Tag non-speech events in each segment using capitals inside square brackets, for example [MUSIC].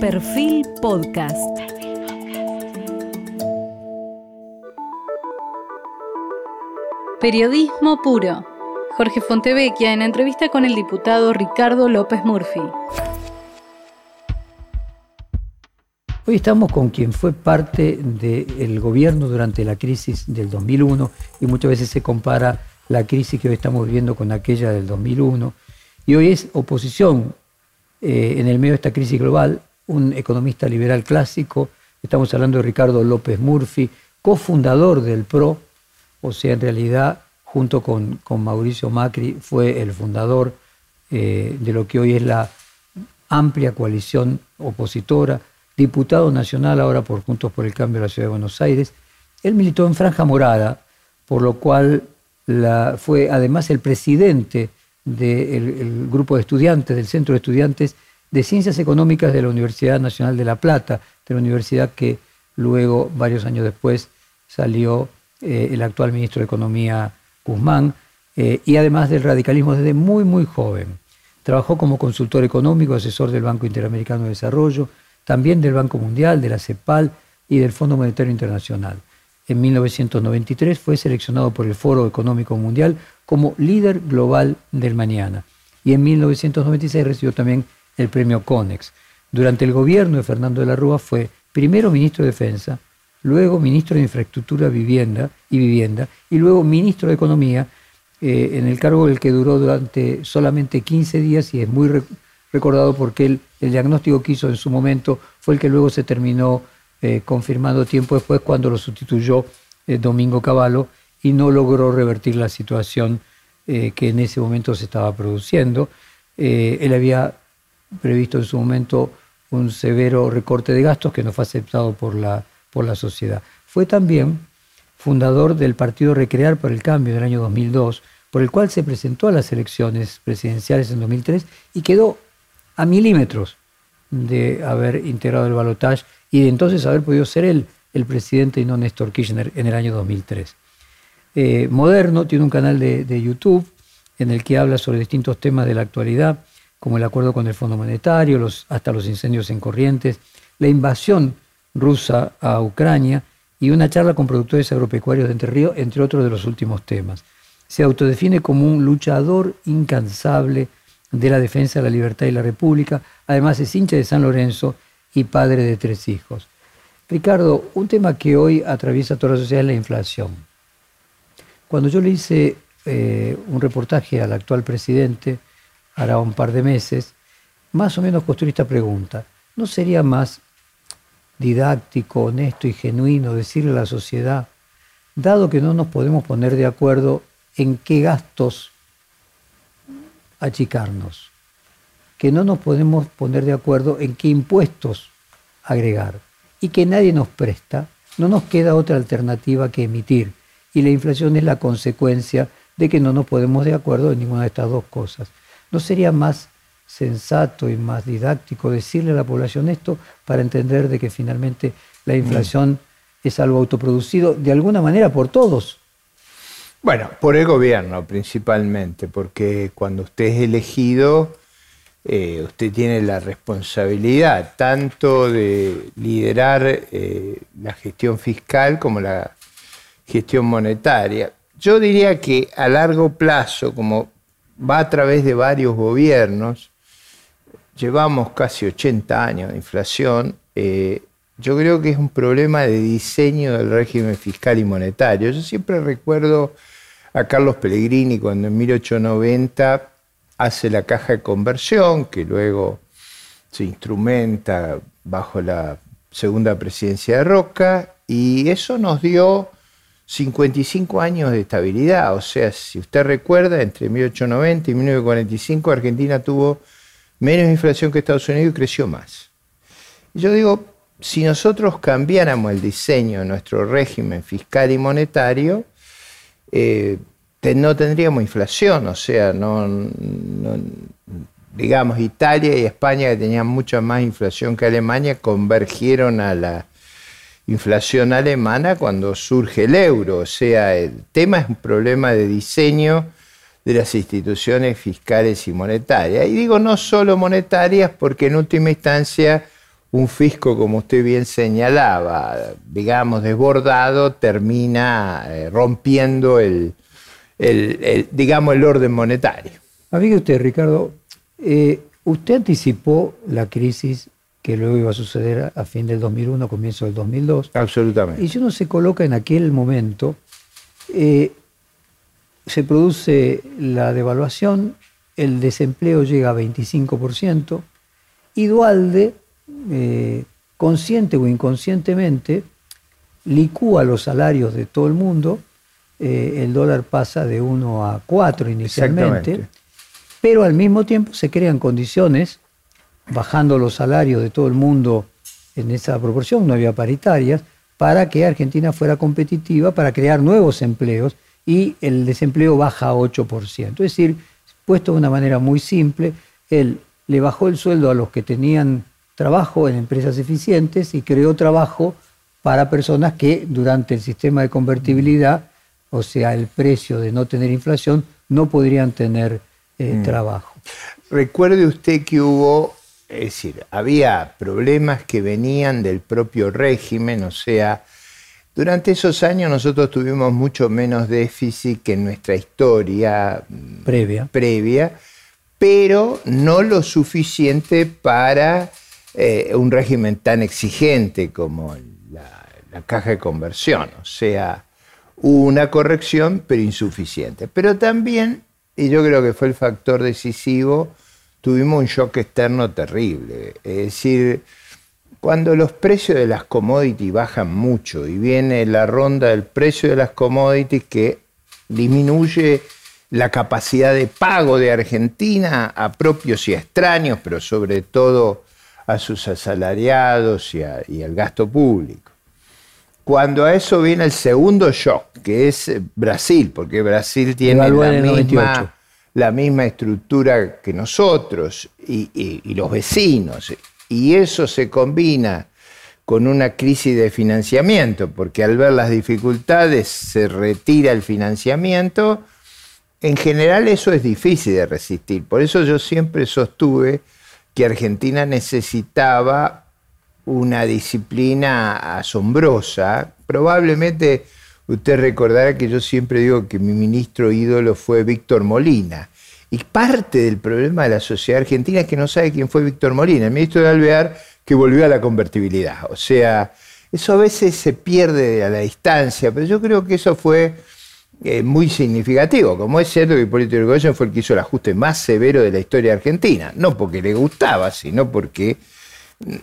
Perfil Podcast. Periodismo puro. Jorge Fontevecchia en entrevista con el diputado Ricardo López Murphy. Hoy estamos con quien fue parte del gobierno durante la crisis del 2001 y muchas veces se compara la crisis que hoy estamos viviendo con aquella del 2001. Y hoy es oposición eh, en el medio de esta crisis global, un economista liberal clásico, estamos hablando de Ricardo López Murphy, cofundador del PRO, o sea, en realidad, junto con, Mauricio Macri, fue el fundador eh, de lo que hoy es la amplia coalición opositora diputado nacional ahora por Juntos por el Cambio de la Ciudad de Buenos Aires. Él militó en Franja Morada, por lo cual fue además el presidente del grupo de estudiantes, del Centro de Estudiantes de Ciencias Económicas de la Universidad Nacional de La Plata, de la universidad que luego, varios años después, salió eh, el actual ministro de Economía Guzmán, eh, y además del radicalismo desde muy, muy joven. Trabajó como consultor económico, asesor del Banco Interamericano de Desarrollo, también del Banco Mundial, de la CEPAL y del Fondo Monetario Internacional. En 1993 fue seleccionado por el Foro Económico Mundial como líder global del mañana y en 1996 recibió también el premio CONEX. Durante el gobierno de Fernando de la Rúa fue primero ministro de Defensa, luego ministro de Infraestructura Vivienda y Vivienda y luego ministro de Economía, eh, en el cargo del que duró durante solamente 15 días y es muy recordado porque el, diagnóstico que hizo en su momento fue el que luego se terminó eh, confirmando tiempo después cuando lo sustituyó eh, Domingo Cavallo y no logró revertir la situación que en ese momento se estaba produciendo. él había previsto en su momento un severo recorte de gastos que no fue aceptado por la, por la sociedad. Fue también fundador del Partido Recrear por el Cambio del año 2002, por el cual se presentó a las elecciones presidenciales en 2003 y quedó a milímetros de haber integrado el balotaje y de entonces haber podido ser él el presidente y no Néstor Kirchner en el año 2003. Eh, Moderno tiene un canal de, YouTube en el que habla sobre distintos temas de la actualidad, como el acuerdo con el Fondo Monetario, hasta los incendios en Corrientes, la invasión rusa a Ucrania y una charla con productores agropecuarios de Entre Ríos, entre otros de los últimos temas. Se autodefine como un luchador incansable de la defensa de la libertad y la república. Además es hincha de San Lorenzo y padre de tres hijos. Ricardo, un tema que hoy atraviesa toda la sociedad es la inflación. Cuando yo le hice eh, un reportaje al actual presidente, hará un par de meses, más o menos construí esta pregunta. ¿No sería más didáctico, honesto y genuino decirle a la sociedad, dado que no nos podemos poner de acuerdo en qué gastos achicarnos, que no nos podemos poner de acuerdo en qué impuestos agregar y que nadie nos presta, no nos queda otra alternativa que emitir. Y la inflación es la consecuencia de que no nos podemos de acuerdo en ninguna de estas dos cosas. ¿No sería más sensato y más didáctico decirle a la población esto para entender de que finalmente la inflación es algo autoproducido de alguna manera por todos? Bueno, por el gobierno principalmente, porque cuando usted es elegido, eh, usted tiene la responsabilidad tanto de liderar eh, la gestión fiscal como la gestión monetaria. Yo diría que a largo plazo, como va a través de varios gobiernos, llevamos casi 80 años de inflación, eh, yo creo que es un problema de diseño del régimen fiscal y monetario. Yo siempre recuerdo a Carlos Pellegrini cuando en 1890 hace la caja de conversión, que luego se instrumenta bajo la segunda presidencia de Roca, y eso nos dio 55 años de estabilidad. O sea, si usted recuerda, entre 1890 y 1945 Argentina tuvo menos inflación que Estados Unidos y creció más. Yo digo, si nosotros cambiáramos el diseño de nuestro régimen fiscal y monetario, eh, no tendríamos inflación, o sea, no, digamos, Italia y España que tenían mucha más inflación que Alemania convergieron a la inflación alemana cuando surge el euro, o sea, el tema es un problema de diseño de las instituciones fiscales y monetarias. Y digo no solo monetarias porque en última instancia un fisco, como usted bien señalaba, digamos, desbordado, termina eh, rompiendo el, digamos, el orden monetario. Amigo usted, Ricardo, eh, usted anticipó la crisis que luego iba a suceder a fin del 2001, comienzo del 2002. Absolutamente. Y si uno se coloca en aquel momento, eh, se produce la devaluación, el desempleo llega a 25%, y Dualde, eh, consciente o inconscientemente, licúa los salarios de todo el mundo, eh, el dólar pasa de 1 a 4 inicialmente, pero al mismo tiempo se crean condiciones, bajando los salarios de todo el mundo en esa proporción, no había paritarias, para que Argentina fuera competitiva, para crear nuevos empleos y el desempleo baja a 8%. Es decir, puesto de una manera muy simple, él le bajó el sueldo a los que tenían trabajo en empresas eficientes y creó trabajo para personas que durante el sistema de convertibilidad, o sea, el precio de no tener inflación, no podrían tener eh, mm. trabajo. Recuerde usted que hubo, es decir, había problemas que venían del propio régimen, o sea, durante esos años nosotros tuvimos mucho menos déficit que en nuestra historia mm, previa, previa pero no lo suficiente para eh, un régimen tan exigente como la, la, caja de conversión. O sea, una corrección, pero insuficiente. Pero también, y yo creo que fue el factor decisivo, tuvimos un shock externo terrible. Es decir, cuando los precios de las commodities bajan mucho y viene la ronda del precio de las commodities que disminuye la capacidad de pago de Argentina a propios y a extraños, pero sobre todo a sus asalariados y, al gasto público. Cuando a eso viene el segundo shock, que es Brasil, porque Brasil tiene la misma, estructura que nosotros y los vecinos, y eso se combina con una crisis de financiamiento, porque al ver las dificultades se retira el financiamiento. En general eso es difícil de resistir. Por eso yo siempre sostuve que Argentina necesitaba una disciplina asombrosa. Probablemente usted recordará que yo siempre digo que mi ministro ídolo fue Víctor Molina. Y parte del problema de la sociedad argentina es que no sabe quién fue Víctor Molina, el ministro de Alvear que volvió a la convertibilidad. O sea, eso a veces se pierde a la distancia, pero yo creo que eso fue eh, muy significativo. Como es cierto que Hipólito Yrigoyen fue el que hizo el ajuste más severo de la historia argentina, no porque le gustaba, sino porque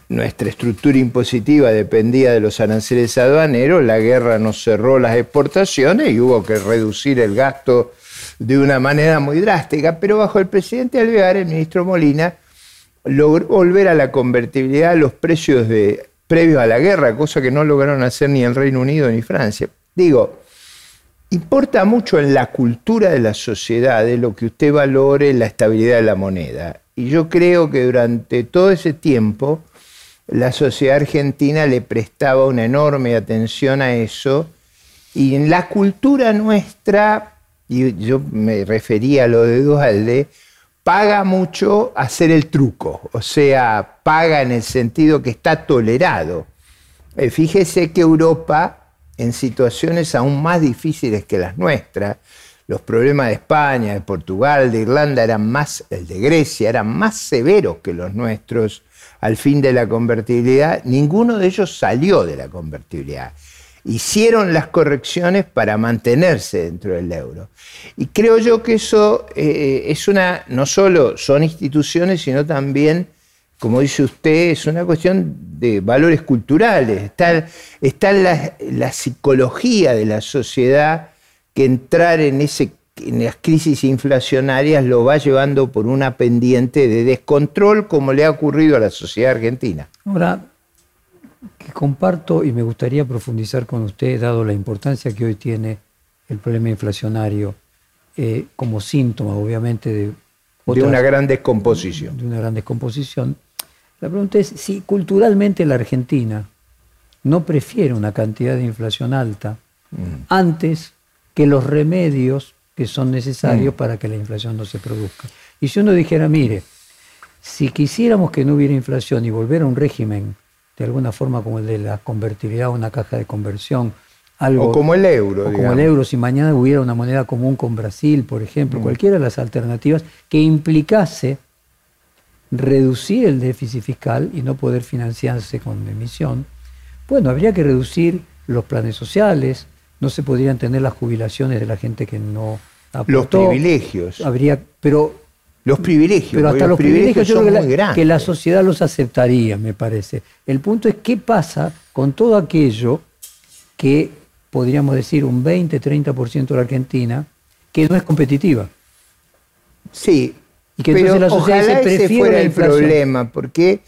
nuestra estructura impositiva dependía de los aranceles aduaneros, la guerra nos cerró las exportaciones y hubo que reducir el gasto de una manera muy drástica, pero bajo el presidente Alvear, el ministro Molina, logró volver a la convertibilidad a los precios de, previos a la guerra, cosa que no lograron hacer ni el Reino Unido ni Francia. Digo, importa mucho en la cultura de la sociedad de lo que usted valore la estabilidad de la moneda. Y yo creo que durante todo ese tiempo la sociedad argentina le prestaba una enorme atención a eso y en la cultura nuestra y yo me refería a lo de Dualde, paga mucho hacer el truco, o sea, paga en el sentido que está tolerado. Eh, fíjese que Europa, en situaciones aún más difíciles que las nuestras, los problemas de España, de Portugal, de Irlanda eran más, el de Grecia, eran más severos que los nuestros al fin de la convertibilidad. Ninguno de ellos salió de la convertibilidad hicieron las correcciones para mantenerse dentro del euro. Y creo yo que eso eh, es una, no solo son instituciones, sino también, como dice usted, es una cuestión de valores culturales. Está, la psicología de la sociedad que entrar en, ese, en las crisis inflacionarias lo va llevando por una pendiente de descontrol como le ha ocurrido a la sociedad argentina. Ahora, que comparto y me gustaría profundizar con usted, dado la importancia que hoy tiene el problema inflacionario eh, como síntoma, obviamente, de, de una gran descomposición. De una gran descomposición. La pregunta es si culturalmente la Argentina no prefiere una cantidad de inflación alta mm. antes que los remedios que son necesarios mm. para que la inflación no se produzca. Y si uno dijera, mire, Si quisiéramos que no hubiera inflación y volver a un régimen de alguna forma como el de la convertibilidad, una caja de conversión, algo, o como el euro. O como el euro, si mañana hubiera una moneda común con Brasil, por ejemplo, mm. cualquiera de las alternativas que implicase reducir el déficit fiscal y no poder financiarse con emisión, bueno, habría que reducir los planes sociales, no se podrían tener las jubilaciones de la gente que no aportó. Los privilegios. Habría, pero los privilegios. Pero hasta los, privilegios, yo creo que la, que la sociedad los aceptaría, me parece. El punto es qué pasa con todo aquello que podríamos decir un 20-30% de la Argentina, que no es competitiva. Sí, y que pero la sociedad ojalá ese fuera el problema, porque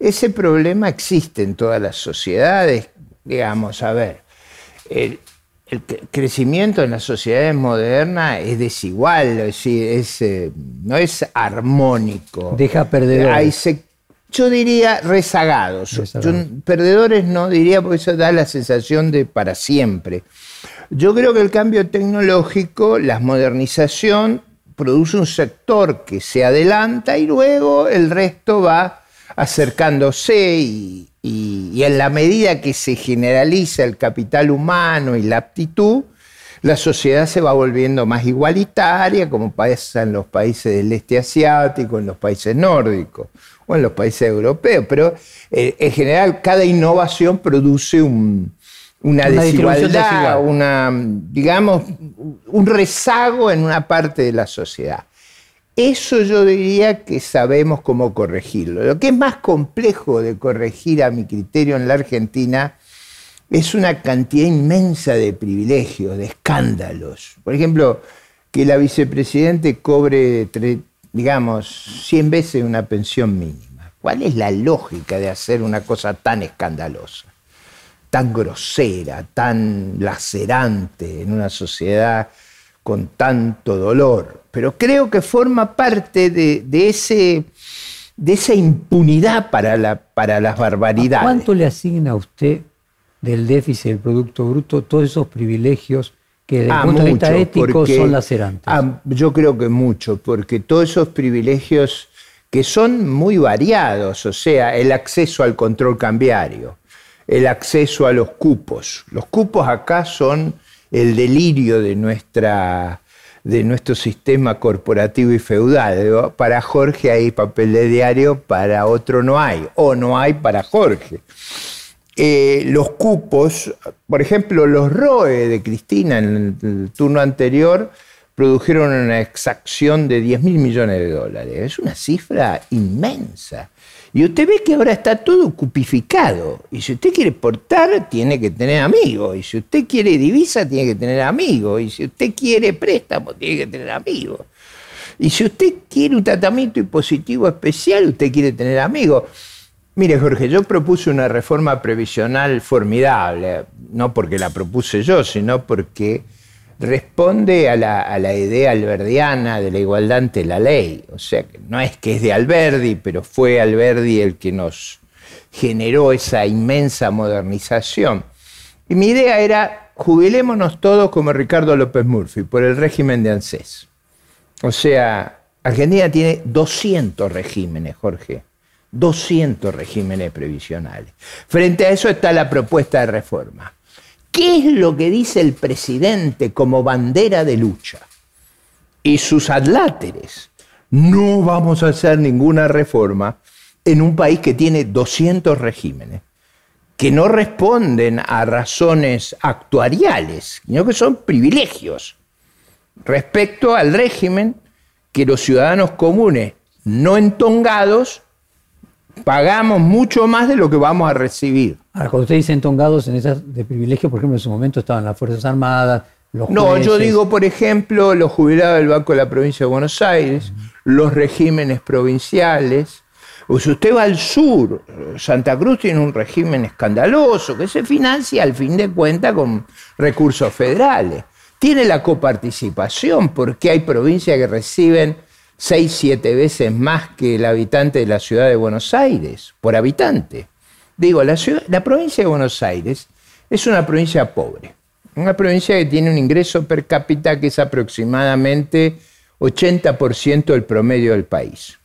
ese problema existe en todas las sociedades. Digamos, a ver, el, crecimiento en las sociedades modernas es desigual, es decir, eh, no es armónico. Deja perdedores. Hay yo diría rezagados. perdedores no diría porque eso da la sensación de para siempre. Yo creo que el cambio tecnológico, la modernización, produce un sector que se adelanta y luego el resto va acercándose y, y en la medida que se generaliza el capital humano y la aptitud, la sociedad se va volviendo más igualitaria, como pasa en los países del este asiático, en los países nórdicos o en los países europeos. Pero eh, en general cada innovación produce una, desigualdad, una, digamos, un rezago en una parte de la sociedad. Eso yo diría que sabemos cómo corregirlo. Lo que es más complejo de corregir a mi criterio en la Argentina es una cantidad inmensa de privilegios, de escándalos. Por ejemplo, que la vicepresidente cobre, digamos, 100 veces una pensión mínima. ¿Cuál es la lógica de hacer una cosa tan escandalosa, tan grosera, tan lacerante en una sociedad con tanto dolor? Pero creo que forma parte de, ese, de esa impunidad para, la, para las barbaridades. ¿Cuánto le asigna a usted del déficit del Producto Bruto, todos esos privilegios que desde el ah, punto de vista ético son lacerantes. Ah, yo creo que mucho, porque todos esos privilegios que son muy variados, o sea, el acceso al control cambiario, el acceso a los cupos. Los cupos acá son el delirio de, nuestra, de nuestro sistema corporativo y feudal. Para Jorge hay papel de diario, para otro no hay, o no hay para Jorge. Eh, los cupos, por ejemplo, los ROE de Cristina en el, turno anterior produjeron una exacción de 10 mil millones de dólares. Es una cifra inmensa. Y usted ve que ahora está todo cupificado. Y si usted quiere exportar, tiene que tener amigos. Y si usted quiere divisa, tiene que tener amigos. Y si usted quiere préstamo, tiene que tener amigos. Y si usted quiere un tratamiento impositivo especial, usted quiere tener amigos. Mire, Jorge, yo propuse una reforma previsional formidable, no porque la propuse yo, sino porque responde a la, idea alberdiana de la igualdad ante la ley. O sea, no es que es de Alberdi, pero fue Alberdi el que nos generó esa inmensa modernización. Y mi idea era, jubilémonos todos como Ricardo López Murphy, por el régimen de ANSES. O sea, Argentina tiene 200 regímenes, Jorge. 200 regímenes previsionales. Frente a eso está la propuesta de reforma. ¿Qué es lo que dice el presidente como bandera de lucha? Y sus adláteres. No vamos a hacer ninguna reforma en un país que tiene 200 regímenes, que no responden a razones actuariales, sino que son privilegios respecto al régimen que los ciudadanos comunes no entongados pagamos mucho más de lo que vamos a recibir. Ahora, cuando usted dice entongados en esas de privilegio, por ejemplo, en su momento estaban las Fuerzas Armadas, los No, yo digo, por ejemplo, los jubilados del Banco de la Provincia de Buenos Aires, los regímenes provinciales. O si usted va al sur, Santa Cruz tiene un régimen escandaloso que se financia al fin de cuentas con recursos federales. Tiene la coparticipación porque hay provincias que reciben seis, siete veces más que el habitante de la ciudad de Buenos Aires, por habitante. Digo, la provincia de Buenos Aires es una provincia pobre, una provincia que tiene un ingreso per cápita que es aproximadamente 80% del promedio del país.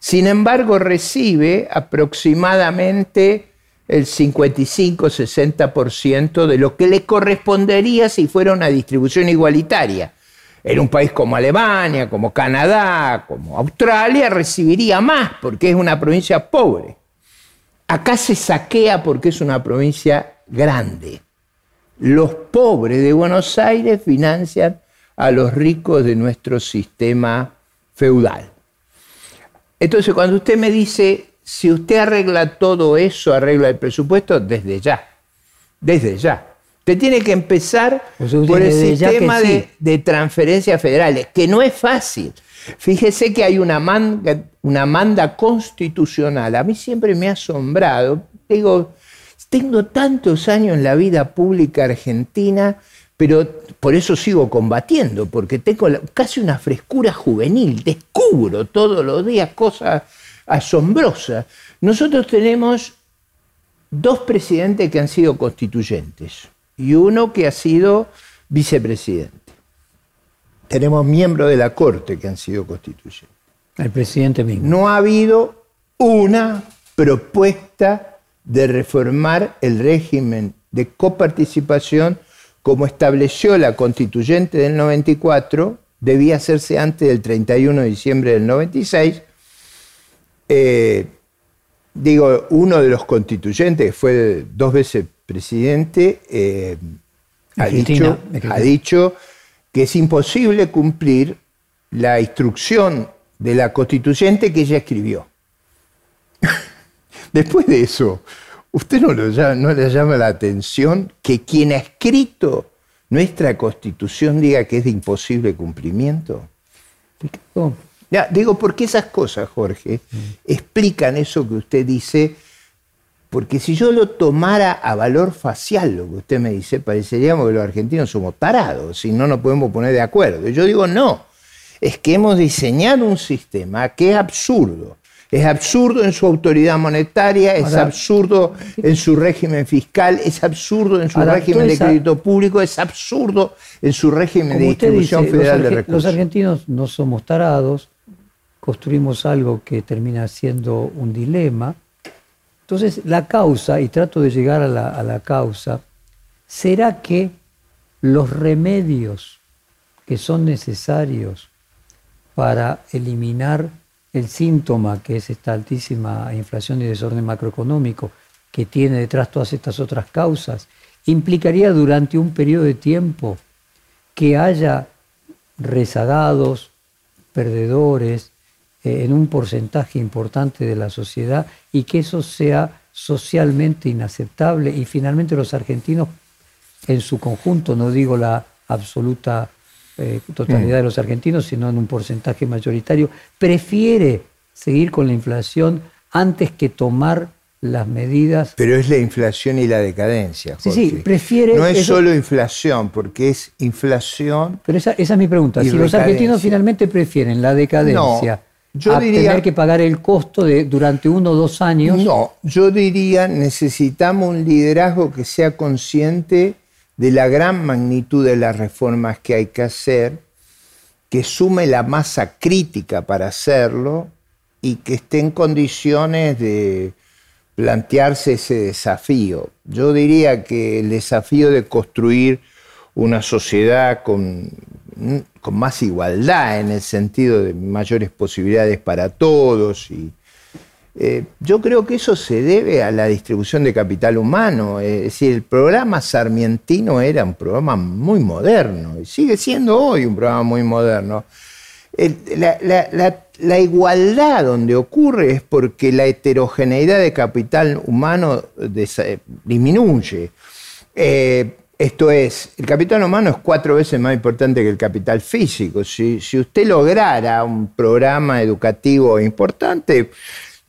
Sin embargo, recibe aproximadamente el 55-60% de lo que le correspondería si fuera una distribución igualitaria. En un país como Alemania, como Canadá, como Australia, recibiría más porque es una provincia pobre. Acá se saquea porque es una provincia grande. Los pobres de Buenos Aires financian a los ricos de nuestro sistema feudal. Entonces, cuando usted me dice, si usted arregla todo eso, arregla el presupuesto, desde ya, desde ya. Usted tiene que empezar por el sistema de, transferencias federales, que no es fácil. Fíjese que hay una manda, una manda constitucional. A mí siempre me ha asombrado. Digo, tengo tantos años en la vida pública argentina, pero por eso sigo combatiendo, porque tengo casi una frescura juvenil. Descubro todos los días cosas asombrosas. Nosotros tenemos dos presidentes que han sido constituyentes y uno que ha sido vicepresidente. Tenemos miembros de la Corte que han sido constituyentes. El presidente mismo. No ha habido una propuesta de reformar el régimen de coparticipación como estableció la constituyente del 94, debía hacerse antes del 31 de diciembre del 96. Eh, digo, uno de los constituyentes, que fue dos veces presidente, eh, ha, dicho, ha dicho que es imposible cumplir la instrucción de la constituyente que ella escribió. [LAUGHS] Después de eso, ¿usted no, no le llama la atención que quien ha escrito nuestra constitución diga que es de imposible cumplimiento? Ya, digo, porque esas cosas, Jorge, mm. explican eso que usted dice porque si yo lo tomara a valor facial, lo que usted me dice, pareceríamos que los argentinos somos tarados, si no nos podemos poner de acuerdo. Yo digo, no, es que hemos diseñado un sistema que es absurdo. Es absurdo en su autoridad monetaria, es absurdo en su régimen fiscal, es absurdo en su régimen de crédito público, es absurdo en su régimen de distribución federal de recursos. Los argentinos no somos tarados, construimos algo que termina siendo un dilema, entonces, la causa, y trato de llegar a la, causa, será que los remedios que son necesarios para eliminar el síntoma que es esta altísima inflación y desorden macroeconómico que tiene detrás todas estas otras causas, implicaría durante un periodo de tiempo que haya rezagados, perdedores, eh, en un porcentaje importante de la sociedad y que eso sea socialmente inaceptable y finalmente los argentinos en su conjunto, no digo la absoluta eh, totalidad de los argentinos, sino en un porcentaje mayoritario, prefiere seguir con la inflación antes que tomar las medidas. Pero es la inflación y la decadencia. Sí, sí, prefiere. No es solo inflación, porque es inflación. Pero esa, esa es mi pregunta. Si los argentinos finalmente prefieren la decadencia yo a tener que pagar el costo de durante uno o dos años. No, yo diría necesitamos un liderazgo que sea consciente de la gran magnitud de las reformas que hay que hacer, que sume la masa crítica para hacerlo y que esté en condiciones de plantearse ese desafío. Yo diría que el desafío de construir una sociedad con con más igualdad en el sentido de mayores posibilidades para todos. Y, eh, yo creo que eso se debe a la distribución de capital humano. Es decir, el programa sarmientino era un programa muy moderno y sigue siendo hoy un programa muy moderno. la, igualdad donde ocurre es porque la heterogeneidad de capital humano disminuye. Eh, esto es, el capital humano es cuatro veces más importante que el capital físico. Si, usted lograra un programa educativo importante,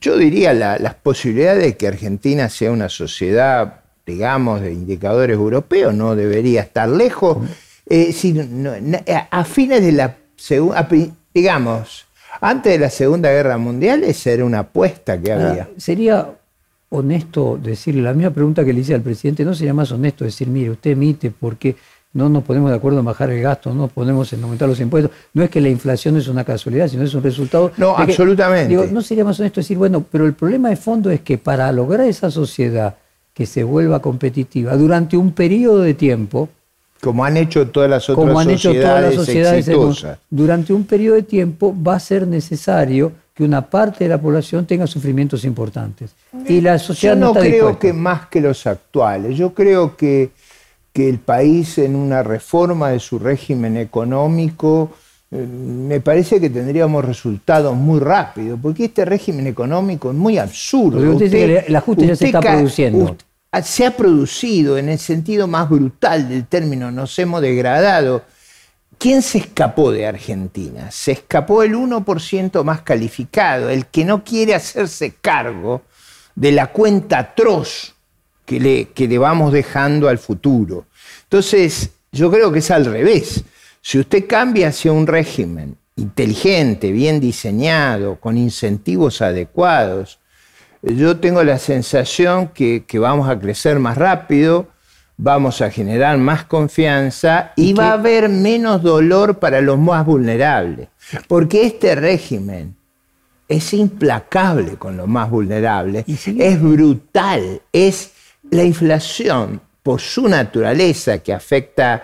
yo diría la, las posibilidades de que Argentina sea una sociedad, digamos, de indicadores europeos no debería estar lejos. Eh, a fines de la segunda, digamos, antes de la Segunda Guerra Mundial, esa era una apuesta que había. sería honesto decirle la misma pregunta que le hice al presidente, ¿no sería más honesto decir, mire, usted emite porque no nos ponemos de acuerdo en bajar el gasto, no nos ponemos en aumentar los impuestos. No es que la inflación es una casualidad, sino es un resultado. No, absolutamente. Digo, no sería más honesto decir, bueno, pero el problema de fondo es que para lograr esa sociedad que se vuelva competitiva durante un periodo de tiempo, como han hecho todas las otras como han hecho todas las sociedades exitosas. durante un periodo de tiempo va a ser necesario que una parte de la población tenga sufrimientos importantes. Y la sociedad yo no, no creo que más que los actuales. Yo creo que, que el país en una reforma de su régimen económico eh, me parece que tendríamos resultados muy rápidos, porque este régimen económico es muy absurdo. Usted, que el ajuste ya se está produciendo. se ha producido en el sentido más brutal del término, nos hemos degradado ¿Quién se escapó de Argentina? Se escapó el 1% más calificado, el que no quiere hacerse cargo de la cuenta atroz que le, vamos dejando al futuro. Entonces, yo creo que es al revés. Si usted cambia hacia un régimen inteligente, bien diseñado, con incentivos adecuados, yo tengo la sensación que vamos a crecer más rápido, vamos a generar más confianza y, va a haber menos dolor para los más vulnerables. Porque este régimen es implacable con los más vulnerables, es brutal, es la inflación por su naturaleza que afecta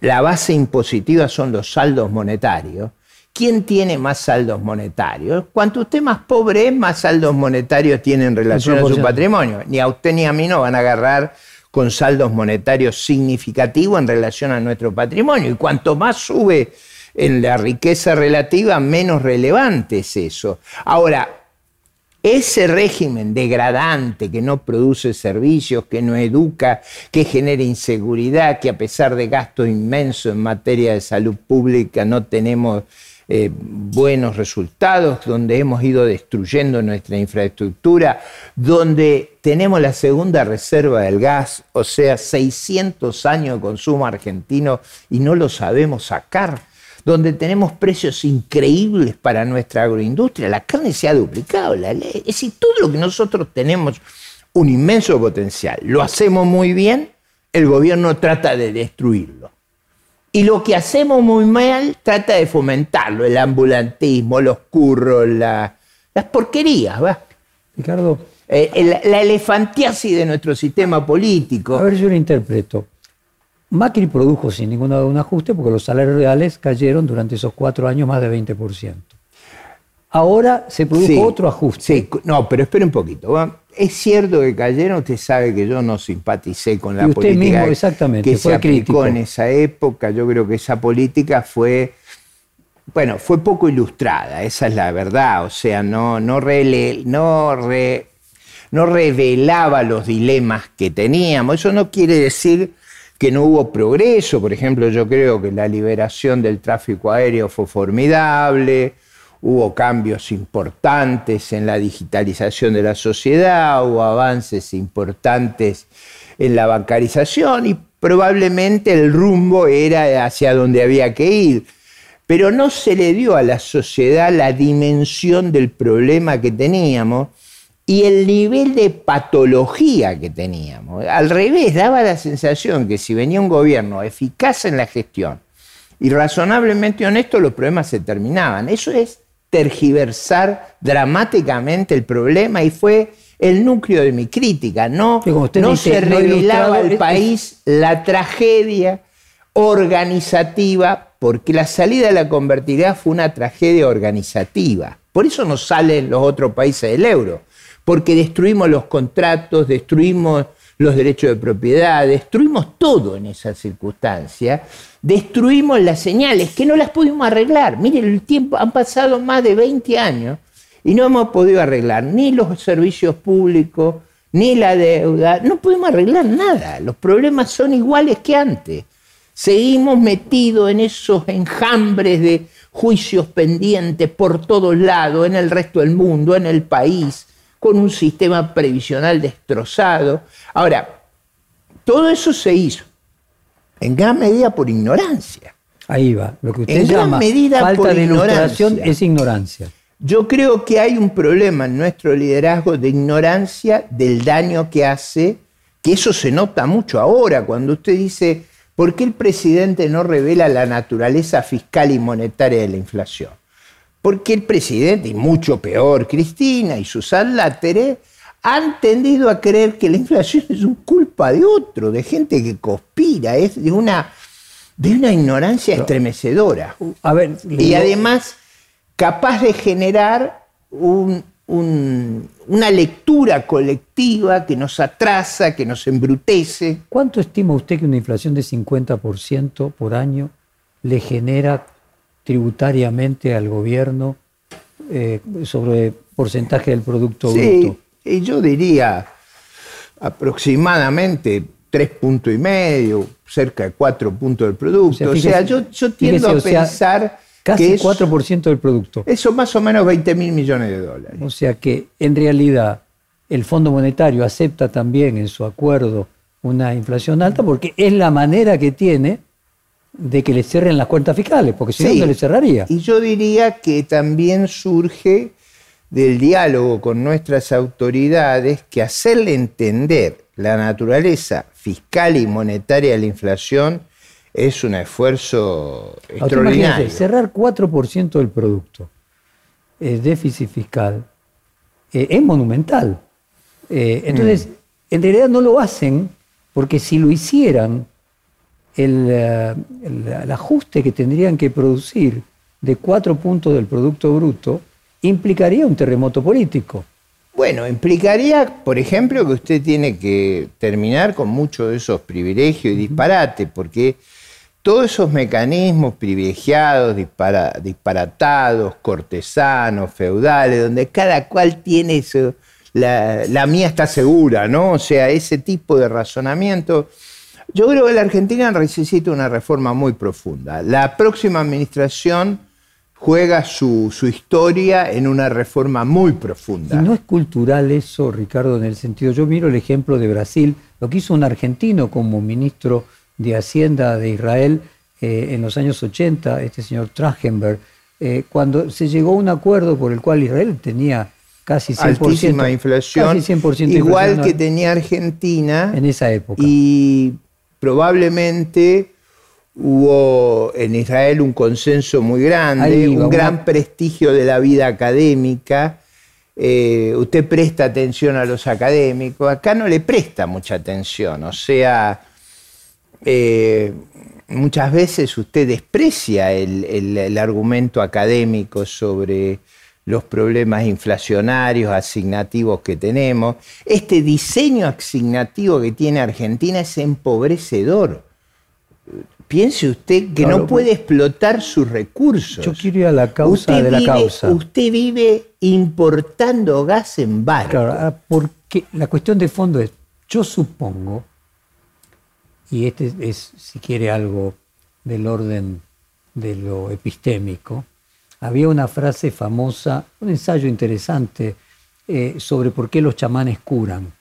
la base impositiva son los saldos monetarios. ¿Quién tiene más saldos monetarios? Cuanto usted más pobre es, más saldos monetarios tiene en relación a su patrimonio. Ni a usted ni a mí no van a agarrar con saldos monetarios significativos en relación a nuestro patrimonio. Y cuanto más sube en la riqueza relativa, menos relevante es eso. Ahora, ese régimen degradante que no produce servicios, que no educa, que genera inseguridad, que a pesar de gastos inmensos en materia de salud pública no tenemos eh, buenos resultados, donde hemos ido destruyendo nuestra infraestructura, donde tenemos la segunda reserva del gas, o sea, 600 años de consumo argentino y no lo sabemos sacar, donde tenemos precios increíbles para nuestra agroindustria, la carne se ha duplicado, la ley, es decir, todo lo que nosotros tenemos un inmenso potencial, lo hacemos muy bien, el gobierno trata de destruirlo. Y lo que hacemos muy mal trata de fomentarlo, el ambulantismo, los curros, las porquerías, ¿va? Ricardo. Eh, la elefantiasis de nuestro sistema político. A ver, yo lo interpreto. Macri produjo sin ninguna duda un ajuste porque los salarios reales cayeron durante esos cuatro años más de 20%. Ahora se produjo otro ajuste. Sí, no, pero espere un poquito. Es cierto que cayeron, usted sabe que yo no simpaticé con la política exactamente, que se aplicó en esa época. Yo creo que esa política fue, bueno, fue poco ilustrada, esa es la verdad. O sea, no, no, no, no revelaba los dilemas que teníamos. Eso no quiere decir que no hubo progreso. Por ejemplo, yo creo que la liberación del tráfico aéreo fue formidable hubo cambios importantes en la digitalización de la sociedad, hubo avances importantes en la bancarización y probablemente el rumbo era hacia donde había que ir. Pero no se le dio a la sociedad la dimensión del problema que teníamos y el nivel de patología que teníamos. Al revés, daba la sensación que si venía un gobierno eficaz en la gestión y razonablemente honesto, los problemas se terminaban. Eso es tergiversar dramáticamente el problema y fue el núcleo de mi crítica. No, no se revelaba al país la tragedia organizativa, porque la salida de la convertibilidad fue una tragedia organizativa. Por eso no salen los otros países del euro, porque destruimos los contratos, destruimos los derechos de propiedad, destruimos todo en esa circunstancia, destruimos las señales que no las pudimos arreglar. Miren, el tiempo, han pasado más de 20 años y no hemos podido arreglar ni los servicios públicos, ni la deuda, no pudimos arreglar nada. Los problemas son iguales que antes. Seguimos metidos en esos enjambres de juicios pendientes por todos lados, en el resto del mundo, en el país, con un sistema previsional destrozado. Ahora, todo eso se hizo en gran medida por ignorancia. Ahí va, lo que usted en llama medida falta de ilustración es ignorancia. Yo creo que hay un problema en nuestro liderazgo de ignorancia del daño que hace, que eso se nota mucho ahora, cuando usted dice, ¿Por qué el presidente no revela la naturaleza fiscal y monetaria de la inflación? Porque el presidente, y mucho peor Cristina y sus adláteres, han tendido a creer que la inflación es un culpa de otro, de gente que conspira, es de una, de una ignorancia estremecedora. A ver, y además capaz de generar un, una lectura colectiva que nos atrasa, que nos embrutece. ¿Cuánto estima usted que una inflación de 50% por año le genera tributariamente al gobierno eh, sobre porcentaje del Producto sí, Y yo diría aproximadamente tres puntos y medio, cerca de cuatro puntos del producto. O sea, yo, tiendo a pensar Casi 4% del producto. Eso más o menos 20 mil millones de dólares. O sea que en realidad el Fondo Monetario acepta también en su acuerdo una inflación alta porque es la manera que tiene de que le cierren las cuentas fiscales, porque si no, no le cerraría. Y yo diría que también surge del diálogo con nuestras autoridades que hacerle entender la naturaleza fiscal y monetaria de la inflación es un esfuerzo extraordinario. Cerrar 4% del producto, es déficit fiscal, eh, es monumental. Eh, entonces, mm. en realidad no lo hacen porque si lo hicieran, el, eh, el, ajuste que tendrían que producir de 4 puntos del Producto Bruto implicaría un terremoto político. Bueno, implicaría, por ejemplo, que usted tiene que terminar con muchos de esos privilegios y disparates, porque todos esos mecanismos privilegiados, disparatados, cortesanos, feudales, donde cada cual tiene eso, la, mía está segura, ¿no? O sea, ese tipo de razonamiento. Yo creo que la Argentina necesita una reforma muy profunda. La próxima administración juega su, su, historia en una reforma muy profunda. Y no es cultural eso, Ricardo, en el sentido, yo miro el ejemplo de Brasil, lo que hizo un argentino como ministro de Hacienda de Israel eh, en los años 80, este señor Trachtenberg, eh, cuando se llegó a un acuerdo por el cual Israel tenía casi 100%, Altísima inflación, igual que tenía Argentina. En esa época. Y probablemente hubo en Israel un consenso muy grande, un gran prestigio de la vida académica. Eh, usted presta atención a los académicos, acá no le presta mucha atención, o sea, eh, muchas veces usted desprecia el, argumento académico sobre los problemas inflacionarios, asignativos que tenemos. Este diseño asignativo que tiene Argentina es empobrecedor. Piense usted que no puede explotar sus recursos. Yo quiero ir a la causa de la causa. Usted vive importando gas en barco. Claro, porque la cuestión de fondo es, yo supongo y este es, si quiere, algo del orden de lo epistémico, había una frase famosa, un ensayo interesante eh, sobre por qué los chamanes curan,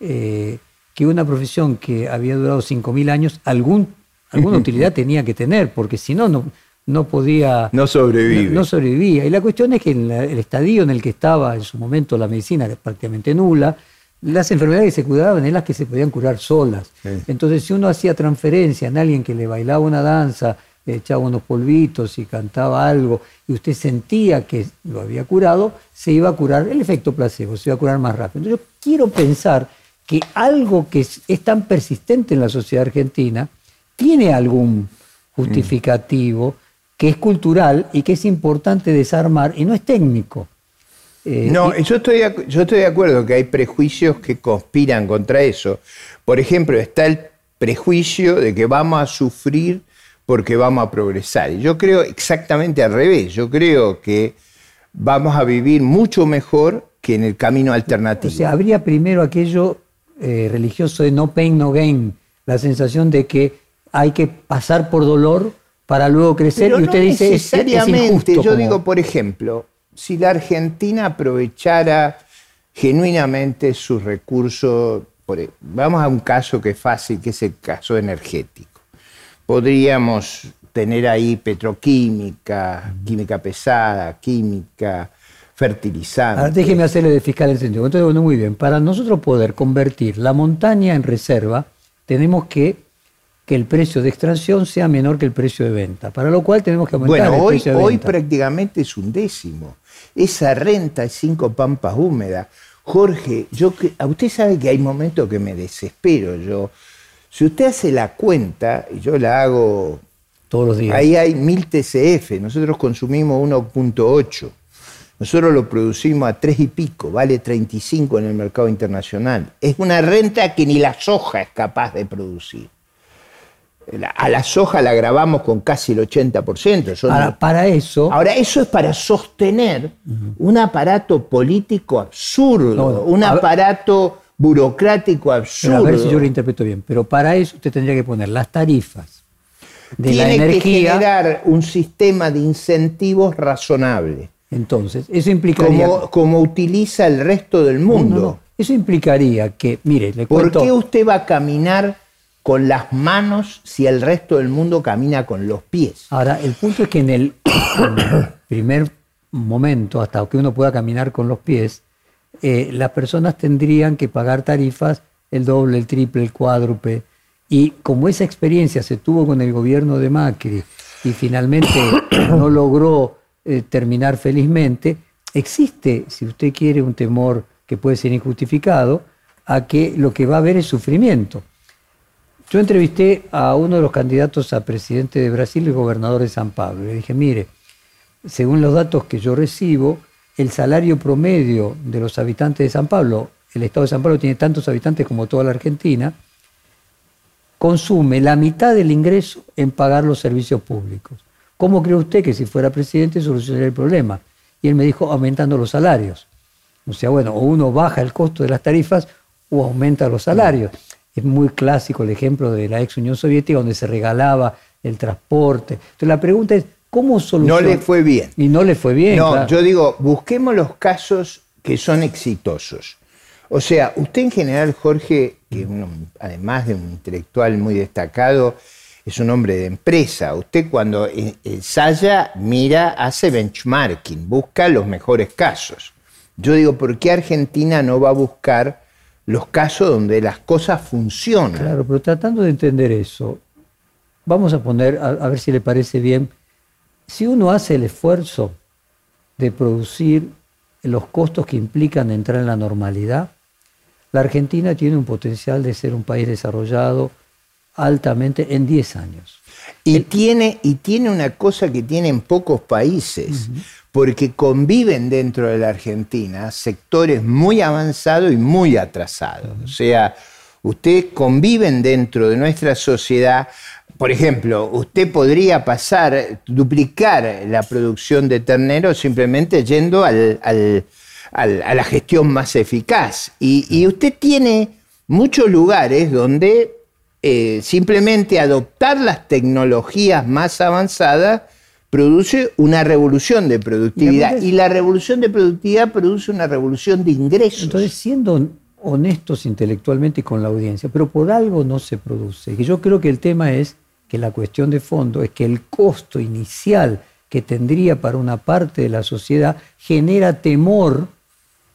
eh, que una profesión que había durado 5.000 años, algún, alguna [LAUGHS] utilidad tenía que tener, porque si no, no, no podía... No sobrevive. No, sobrevivía. Y la cuestión es que en el estadio en el que estaba en su momento la medicina era prácticamente nula, las enfermedades que se curaban eran las que se podían curar solas. Entonces, si uno hacía transferencia en alguien que le bailaba una danza, echaba unos polvitos y cantaba algo, y usted sentía que lo había curado, se iba a curar el efecto placebo, se iba a curar más rápido. Entonces, yo quiero pensar que algo que es, tan persistente en la sociedad argentina tiene algún justificativo que es cultural y que es importante desarmar y no es técnico. Eh, no, yo, estoy, yo estoy de acuerdo que hay prejuicios que conspiran contra eso. Por ejemplo, está el prejuicio de que vamos a sufrir porque vamos a progresar. Y yo creo exactamente al revés. Yo creo que vamos a vivir mucho mejor que en el camino alternativo. O sea, habría primero aquello eh, religioso de no pain, no gain, la sensación de que hay que pasar por dolor para luego crecer y usted dice es, injusto, yo digo por ejemplo si la Argentina aprovechara genuinamente sus recursos, e, vamos a un caso que es fácil, que es el caso energético. Podríamos tener ahí petroquímica, química pesada, química, fertilizante. Ahora déjeme hacerle de fiscal el sentido. Entonces, bueno, muy bien. Para nosotros poder convertir la montaña en reserva, tenemos que que el precio de extracción sea menor que el precio de venta, para lo cual tenemos que aumentar bueno, el hoy, precio de hoy venta. prácticamente es un décimo. Esa renta es cinco pampas húmedas. Jorge, yo que, a usted sabe que hay momentos que me desespero yo. Si usted hace la cuenta, y yo la hago, Todos los días. ahí hay 1000 TCF, nosotros consumimos 1.8. Nosotros lo producimos a 3 y pico, vale 35 en el mercado internacional. Es una renta que ni la soja es capaz de producir. A la soja la grabamos con casi el 80%. son- Ahora, para eso, Ahora, eso es para sostener un aparato político absurdo, No, no, un a burocrático pero absurdo. a ver si yo lo interpreto bien, pero para eso usted tendría que poner las tarifas de la Tiene que energía. generar un sistema de incentivos razonable, Entonces, eso implicaría. como, como utiliza el resto del mundo. no, no. Eso implicaría que, mire, le ¿Por cuento. qué usted va a caminar con las manos si el resto del mundo camina con los pies? Ahora, el punto es que en el, en [COUGHS] el primer momento, hasta que uno pueda caminar con los pies, eh, las personas tendrían que pagar tarifas el doble, el triple, el cuádruple. Y como esa experiencia se tuvo con el gobierno de Macri y finalmente [COUGHS] no logró eh, terminar felizmente, existe, si usted quiere, un temor que puede ser injustificado a que lo que va a haber es sufrimiento. Yo entrevisté a uno de los candidatos a presidente de Brasil y gobernador de San Pablo. Le dije, mire, según los datos que yo recibo, el salario promedio de los habitantes de San Pablo, el estado de San Pablo tiene tantos habitantes como toda la Argentina, consume la mitad del ingreso en pagar los servicios públicos. ¿Cómo cree usted que si fuera presidente solucionaría el problema? Y él me dijo, aumentando los salarios. O sea, bueno, o uno baja el costo de las tarifas o aumenta los salarios. Es muy clásico el ejemplo de la ex Unión Soviética donde se regalaba el transporte. Entonces la pregunta es, ¿cómo No soluciona? le fue bien. Y no le fue bien. No, claro. yo digo, busquemos los casos que son exitosos. O sea, usted en general, Jorge, que uno, además de un intelectual muy destacado, es un hombre de empresa. Usted cuando eh, ensaya, mira, hace benchmarking, busca los mejores casos. Yo digo, ¿por qué Argentina no va a buscar los casos donde las cosas funcionan? Claro, pero tratando de entender eso, vamos a poner, a, a ver si le parece bien, si uno hace el esfuerzo de producir los costos que implican entrar en la normalidad, la Argentina tiene un potencial de ser un país desarrollado altamente en 10 años. Y tiene, y tiene una cosa que tienen pocos países, porque conviven dentro de la Argentina sectores muy avanzados y muy atrasados. O sea, ustedes conviven dentro de nuestra sociedad. Por ejemplo, usted podría pasar, duplicar la producción de ternero simplemente yendo al- al- al- a la gestión más eficaz. Y, y usted tiene muchos lugares donde eh, simplemente adoptar las tecnologías más avanzadas produce una revolución de productividad. Y la revolución de productividad produce una revolución de ingresos. Entonces, siendo honestos intelectualmente y con la audiencia, pero por algo no se produce. Y yo creo que el tema es que la cuestión de fondo es que el costo inicial que tendría para una parte de la sociedad genera temor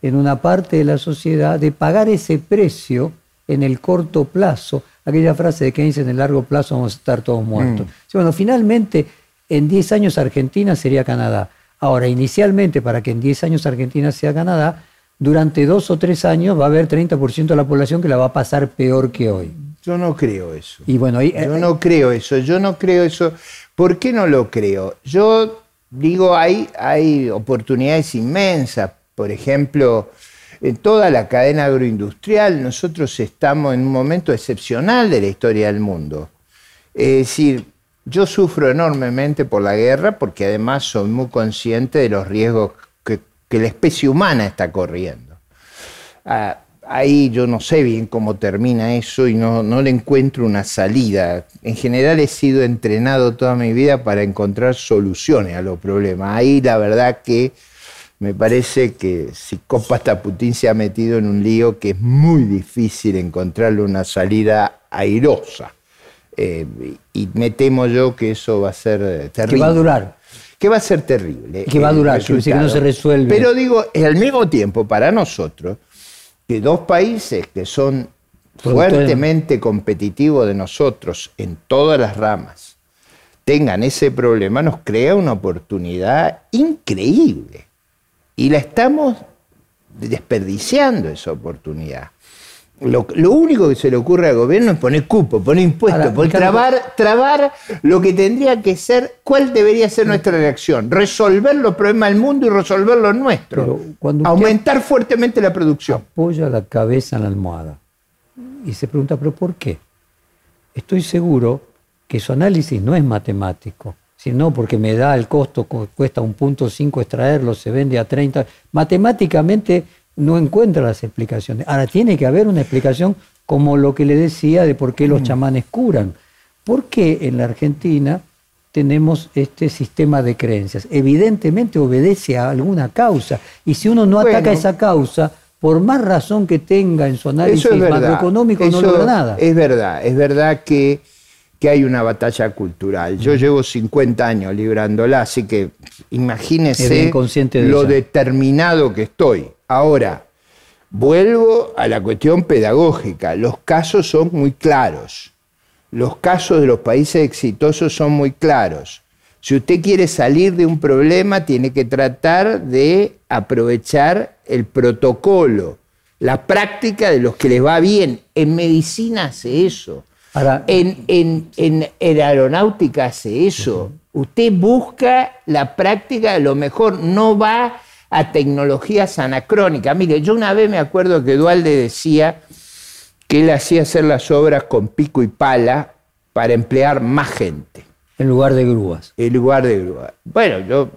en una parte de la sociedad de pagar ese precio en el corto plazo. Aquella frase de Keynes, en el largo plazo vamos a estar todos muertos. Sí, Bueno, finalmente, en 10 años Argentina sería Canadá. Ahora, inicialmente, para que en 10 años Argentina sea Canadá, durante dos o tres años va a haber 30% de la población que la va a pasar peor que hoy. Yo no creo eso. Y bueno, Yo no creo eso, yo no creo eso. ¿Por qué no lo creo? Yo digo, hay, hay oportunidades inmensas. Por ejemplo, en toda la cadena agroindustrial nosotros estamos en un momento excepcional de la historia del mundo. Es decir, yo sufro enormemente por la guerra porque además soy muy consciente de los riesgos que, la especie humana está corriendo. Ah, ahí yo no sé bien cómo termina eso y no, no le encuentro una salida. En general he sido entrenado toda mi vida para encontrar soluciones a los problemas. Ahí la verdad que me parece que psicópata Putin se ha metido en un lío que es muy difícil encontrarle una salida airosa. Eh, y me temo yo que eso va a ser eh, terrible. que va a durar. Que va a ser terrible. Que va a durar, que que no se resuelve. Pero digo, al mismo tiempo, para nosotros, que dos países que son fuertemente competitivo de nosotros en todas las ramas tengan ese problema, nos crea una oportunidad increíble. Y la estamos desperdiciando esa oportunidad. Lo, único que se le ocurre al gobierno es poner cupo, poner impuestos, trabar, trabar lo que tendría que ser, cuál debería ser nuestra reacción, resolver los problemas del mundo y resolver los nuestros, aumentar fuertemente la producción. Apoya la cabeza en la almohada y se pregunta, pero ¿por qué? Estoy seguro que su análisis no es matemático, sino porque me da el costo, cuesta un punto cinco extraerlo, se vende a 30. Matemáticamente no encuentra las explicaciones. Ahora tiene que haber una explicación como lo que le decía de por qué los mm. chamanes curan. ¿Por qué en la Argentina tenemos este sistema de creencias? Evidentemente obedece a alguna causa y si uno no ataca esa causa, por más razón que tenga en su análisis macroeconómico, no logra nada. Es verdad, es verdad que, que hay una batalla cultural. Yo mm. llevo 50 años librándola, así que imagínese lo determinado que estoy. Ahora, vuelvo a la cuestión pedagógica. Los casos son muy claros. Los casos de los países exitosos son muy claros. Si usted quiere salir de un problema, tiene que tratar de aprovechar el protocolo, la práctica de los que les va bien. En medicina hace eso. en, en, aeronáutica hace eso. Usted busca la práctica de lo mejor, no va a tecnologías anacrónicas. Mire, yo una vez me acuerdo que Dualde decía que él hacía hacer las obras con pico y pala para emplear más gente. En lugar de grúas. En lugar de grúas. Bueno, yo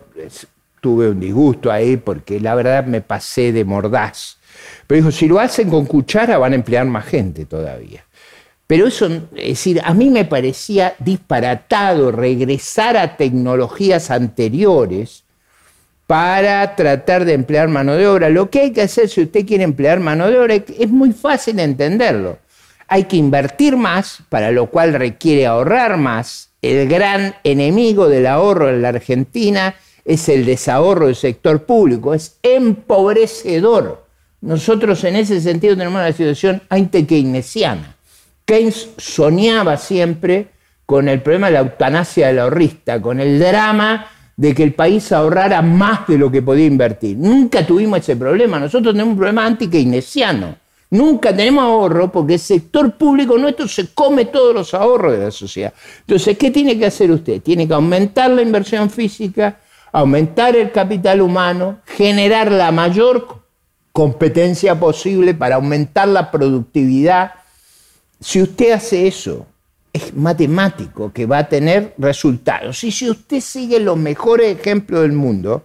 tuve un disgusto ahí porque la verdad me pasé de mordaz. Pero dijo, si lo hacen con cuchara van a emplear más gente todavía. Pero eso, es decir, a mí me parecía disparatado regresar a tecnologías anteriores para tratar de emplear mano de obra. Lo que hay que hacer si usted quiere emplear mano de obra es muy fácil entenderlo. Hay que invertir más, para lo cual requiere ahorrar más. El gran enemigo del ahorro en la Argentina es el desahorro del sector público, es empobrecedor. Nosotros en ese sentido tenemos una situación keynesiana. Keynes soñaba siempre con el problema de la eutanasia del ahorrista, con el drama de que el país ahorrara más de lo que podía invertir. Nunca tuvimos ese problema. Nosotros tenemos un problema anti-keynesiano. Nunca tenemos ahorro porque el sector público nuestro se come todos los ahorros de la sociedad. Entonces, ¿qué tiene que hacer usted? Tiene que aumentar la inversión física, aumentar el capital humano, generar la mayor competencia posible para aumentar la productividad. Si usted hace eso, es matemático que va a tener resultados. Y si usted sigue los mejores ejemplos del mundo,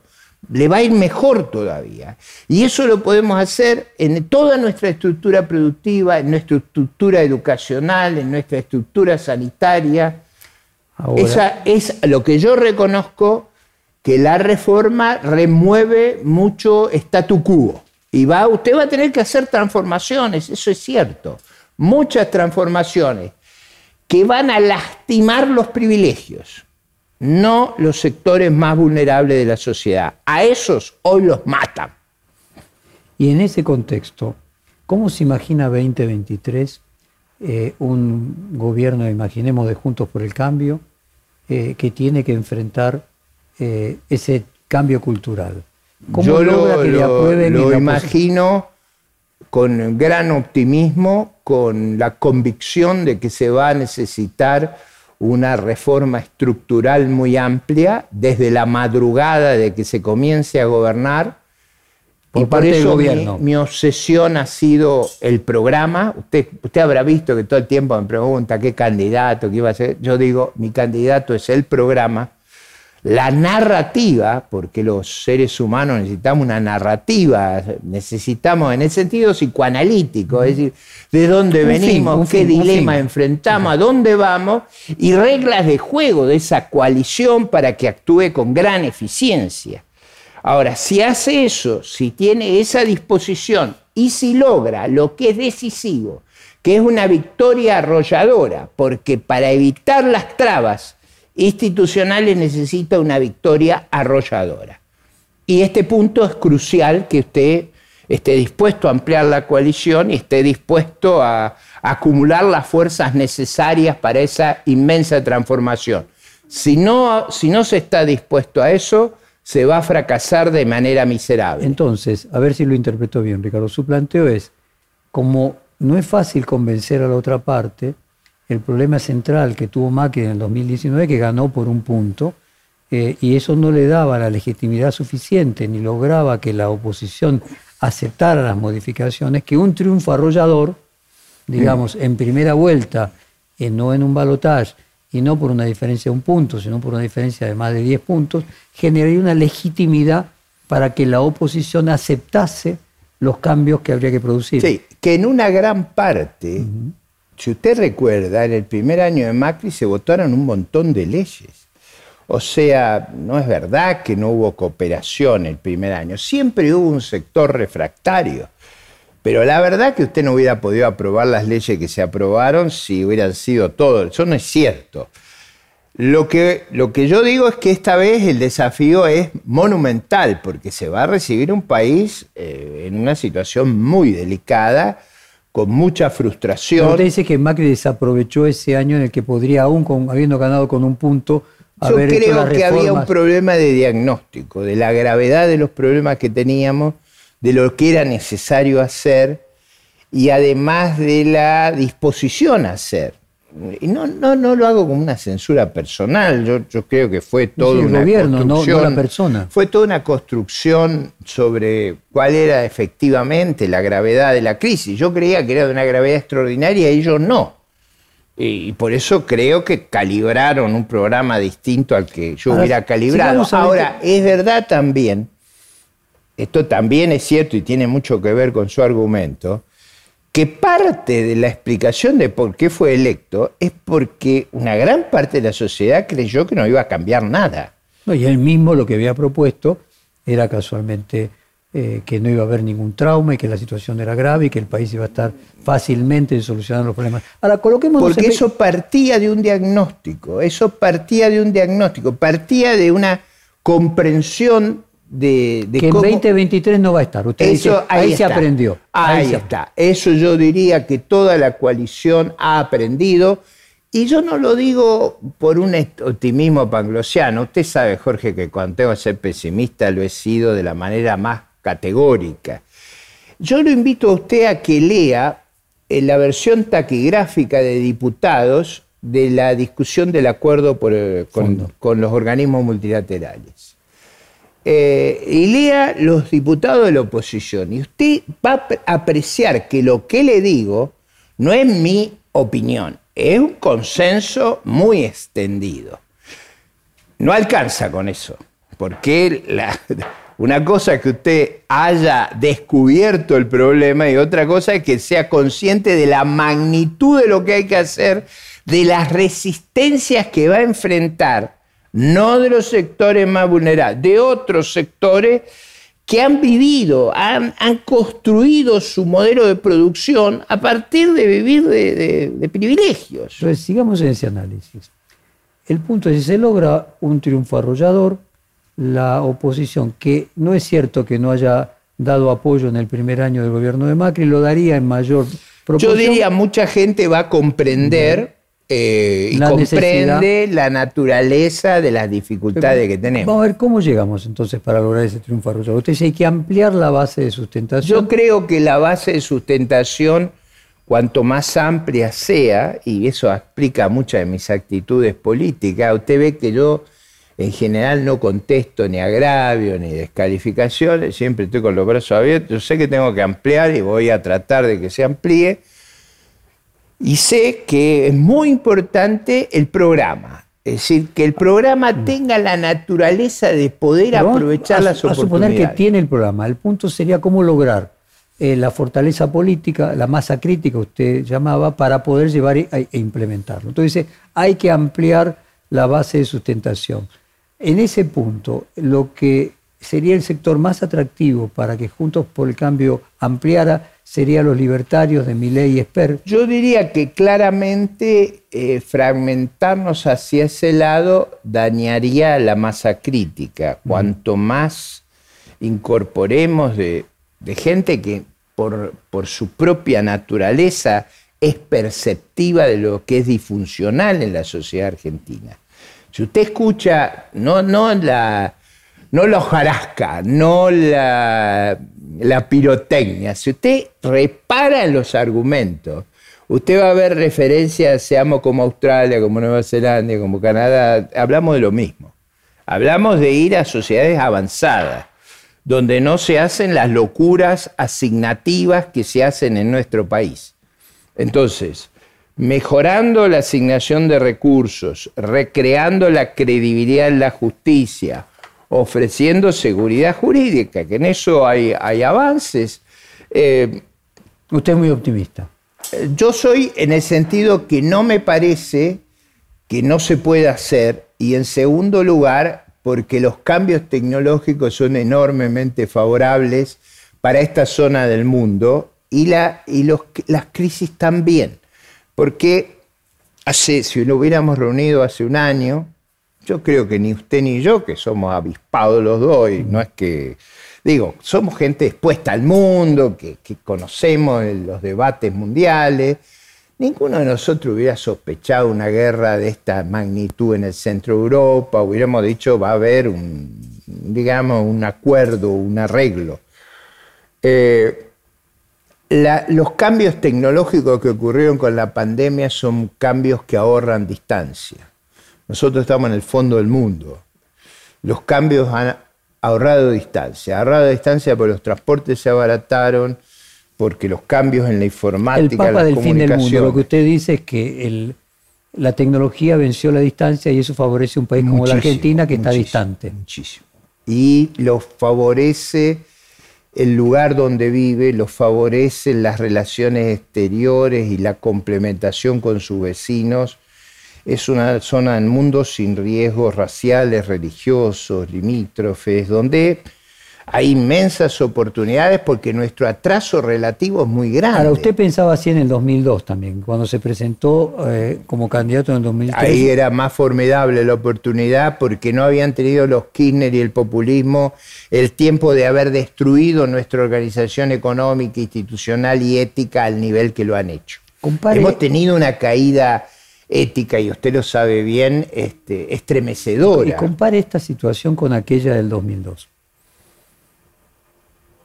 le va a ir mejor todavía. Y eso lo podemos hacer en toda nuestra estructura productiva, en nuestra estructura educacional, en nuestra estructura sanitaria. Esa es lo que yo reconozco que la reforma remueve mucho statu quo. Y va, usted va a tener que hacer transformaciones, eso es cierto. Muchas transformaciones que van a lastimar los privilegios, no los sectores más vulnerables de la sociedad. A esos hoy los matan. Y en ese contexto, ¿cómo se imagina 2023 eh, un gobierno, imaginemos, de Juntos por el Cambio, eh, que tiene que enfrentar eh, ese cambio cultural? ¿Cómo Yo lo, lo imagino con gran optimismo, con la convicción de que se va a necesitar una reforma estructural muy amplia desde la madrugada de que se comience a gobernar. Por y por eso gobierno. Mi, obsesión ha sido el programa. Usted, usted habrá visto que todo el tiempo me pregunta qué candidato, qué iba a ser. Yo digo, mi candidato es el programa la narrativa, porque los seres humanos necesitamos una narrativa, necesitamos en el sentido psicoanalítico, es decir, de dónde venimos, qué dilema enfrentamos, a dónde vamos, y reglas de juego de esa coalición para que actúe con gran eficiencia. Ahora, si hace eso, si tiene esa disposición y si logra lo que es decisivo, que es una victoria arrolladora, porque para evitar las trabas, institucionales necesita una victoria arrolladora. Y este punto es crucial que usted esté dispuesto a ampliar la coalición y esté dispuesto a, acumular las fuerzas necesarias para esa inmensa transformación. Si no, si no se está dispuesto a eso, se va a fracasar de manera miserable. Entonces, a ver si lo interpreto bien, Ricardo. Su planteo es, como no es fácil convencer a la otra parte, el problema central que tuvo Macri en el 2019 que ganó por un punto, eh, y eso no le daba la legitimidad suficiente ni lograba que la oposición aceptara las modificaciones, que un triunfo arrollador, digamos, en primera vuelta, y no en un balotaje, y no por una diferencia de un punto, sino por una diferencia de más de 10 puntos, generaría una legitimidad para que la oposición aceptase los cambios que habría que producir. Sí, que en una gran parte, si usted recuerda, en el primer año de Macri se votaron un montón de leyes. O sea, no es verdad que no hubo cooperación el primer año, siempre hubo un sector refractario. Pero la verdad que usted no hubiera podido aprobar las leyes que se aprobaron si hubieran sido todo. Eso no es cierto. Lo que, lo que yo digo es que esta vez el desafío es monumental, porque se va a recibir un país eh, en una situación muy delicada, con mucha frustración. usted dice que Macri desaprovechó ese año en el que podría, aún con, habiendo ganado con un punto, yo creo que había un problema de diagnóstico, de la gravedad de los problemas que teníamos, de lo que era necesario hacer y además de la disposición a hacer. Y no, no, no lo hago como una censura personal, yo, yo creo que fue todo una gobierno, no, la persona. Fue toda una construcción sobre cuál era efectivamente la gravedad de la crisis. Yo creía que era de una gravedad extraordinaria y ellos no. Y por eso creo que calibraron un programa distinto al que yo hubiera calibrado. Ahora, es verdad también, esto también es cierto y tiene mucho que ver con su argumento, que parte de la explicación de por qué fue electo es porque una gran parte de la sociedad creyó que no iba a cambiar nada. y él mismo lo que había propuesto era casualmente eh, que no iba a haber ningún trauma y que la situación era grave y que el país iba a estar fácilmente solucionando los problemas. Ahora, coloquemos... Porque eso partía de un diagnóstico, eso partía de un diagnóstico, partía de una comprensión de, que en 2023 no va a estar. Usted dice, ahí, se aprendió. Ahí, está. Eso yo diría que toda la coalición ha aprendido. Y yo no lo digo por un optimismo panglosiano. Usted sabe, Jorge, que cuando tengo que ser pesimista lo he sido de la manera más categórica. Yo lo invito a usted a que lea en la versión taquigráfica de diputados de la discusión del acuerdo eh, con, los organismos multilaterales. Eh, y lea los diputados de la oposición y usted va a apreciar que lo que le digo no es mi opinión, es un consenso muy extendido. No alcanza con eso, porque una cosa es que usted haya descubierto el problema y otra cosa es que sea consciente de la magnitud de lo que hay que hacer, de las resistencias que va a enfrentar, no de los sectores más vulnerables, de otros sectores que han vivido, han, construido su modelo de producción a partir de vivir de, privilegios. Entonces, sigamos en ese análisis. El punto es, si se logra un triunfo arrollador, la oposición, que no es cierto que no haya dado apoyo en el primer año del gobierno de Macri, lo daría en mayor proporción. Yo diría, mucha gente va a comprender eh, y comprende la naturaleza de las dificultades que tenemos. Vamos a ver cómo llegamos entonces para lograr ese triunfo arrollado. Usted dice hay que ampliar la base de sustentación. Yo creo que la base de sustentación, cuanto más amplia sea, y eso explica muchas de mis actitudes políticas, usted ve que yo en general no contesto ni agravio ni descalificaciones, siempre estoy con los brazos abiertos. Yo sé que tengo que ampliar y voy a tratar de que se amplíe. Y sé que es muy importante el programa. Es decir, que el programa mm. tenga la naturaleza de poder aprovechar las oportunidades. A suponer que tiene el programa. El punto sería cómo lograr eh, la fortaleza política, la masa crítica, usted llamaba, para poder llevar e, e implementarlo. Entonces, hay que ampliar la base de sustentación en ese punto, lo que sería el sector más atractivo para que Juntos por el Cambio ampliara serían los libertarios de Miley y Esper. Yo diría que claramente eh, fragmentarnos hacia ese lado dañaría la masa crítica. Cuanto más incorporemos de, de gente que por, por su propia naturaleza es perceptiva de lo que es disfuncional en la sociedad argentina. Si usted escucha, no, no la, no la hojarasca, no la, la pirotecnia, si usted repara en los argumentos, usted va a ver referencias, seamos como Australia, como Nueva Zelanda, como Canadá, hablamos de lo mismo. Hablamos de ir a sociedades avanzadas, donde no se hacen las locuras asignativas que se hacen en nuestro país. Entonces, mejorando la asignación de recursos, recreando la credibilidad en la justicia, ofreciendo seguridad jurídica, que en eso hay, avances. Eh, Usted es muy optimista. Yo soy en el sentido que no me parece que no se pueda hacer y en segundo lugar porque los cambios tecnológicos son enormemente favorables para esta zona del mundo y, la, y los, las crisis también. Porque hace, si lo hubiéramos reunido hace un año, yo creo que ni usted ni yo, que somos avispados los dos, y no es que, digo, somos gente expuesta al mundo, que, conocemos los debates mundiales, Ninguno de nosotros hubiera sospechado una guerra de esta magnitud en el centro de Europa, hubiéramos dicho va a haber un, digamos, un acuerdo, un arreglo. Eh, los cambios tecnológicos que ocurrieron con la pandemia son cambios que ahorran distancia. Nosotros estamos en el fondo del mundo. Los cambios han ahorrado distancia. Ahorrado distancia porque los transportes se abarataron, porque los cambios en la informática, el Papa del fin del mundo, lo que usted dice es que la tecnología venció la distancia y eso favorece un país como la Argentina que está distante. Muchísimo. Y lo favorece el lugar donde vive, lo favorece las relaciones exteriores y la complementación con sus vecinos. Es una zona del mundo sin riesgos raciales, religiosos, limítrofes, donde hay inmensas oportunidades porque nuestro atraso relativo es muy grande. Ahora, usted pensaba así en el 2002 también, cuando se presentó eh, como candidato en el 2003. Ahí era más formidable la oportunidad porque no habían tenido los Kirchner y el populismo el tiempo de haber destruido nuestra organización económica, institucional y ética al nivel que lo han hecho. Hemos tenido una caída ética, y usted lo sabe bien, este, estremecedora. Y compare esta situación con aquella del 2002.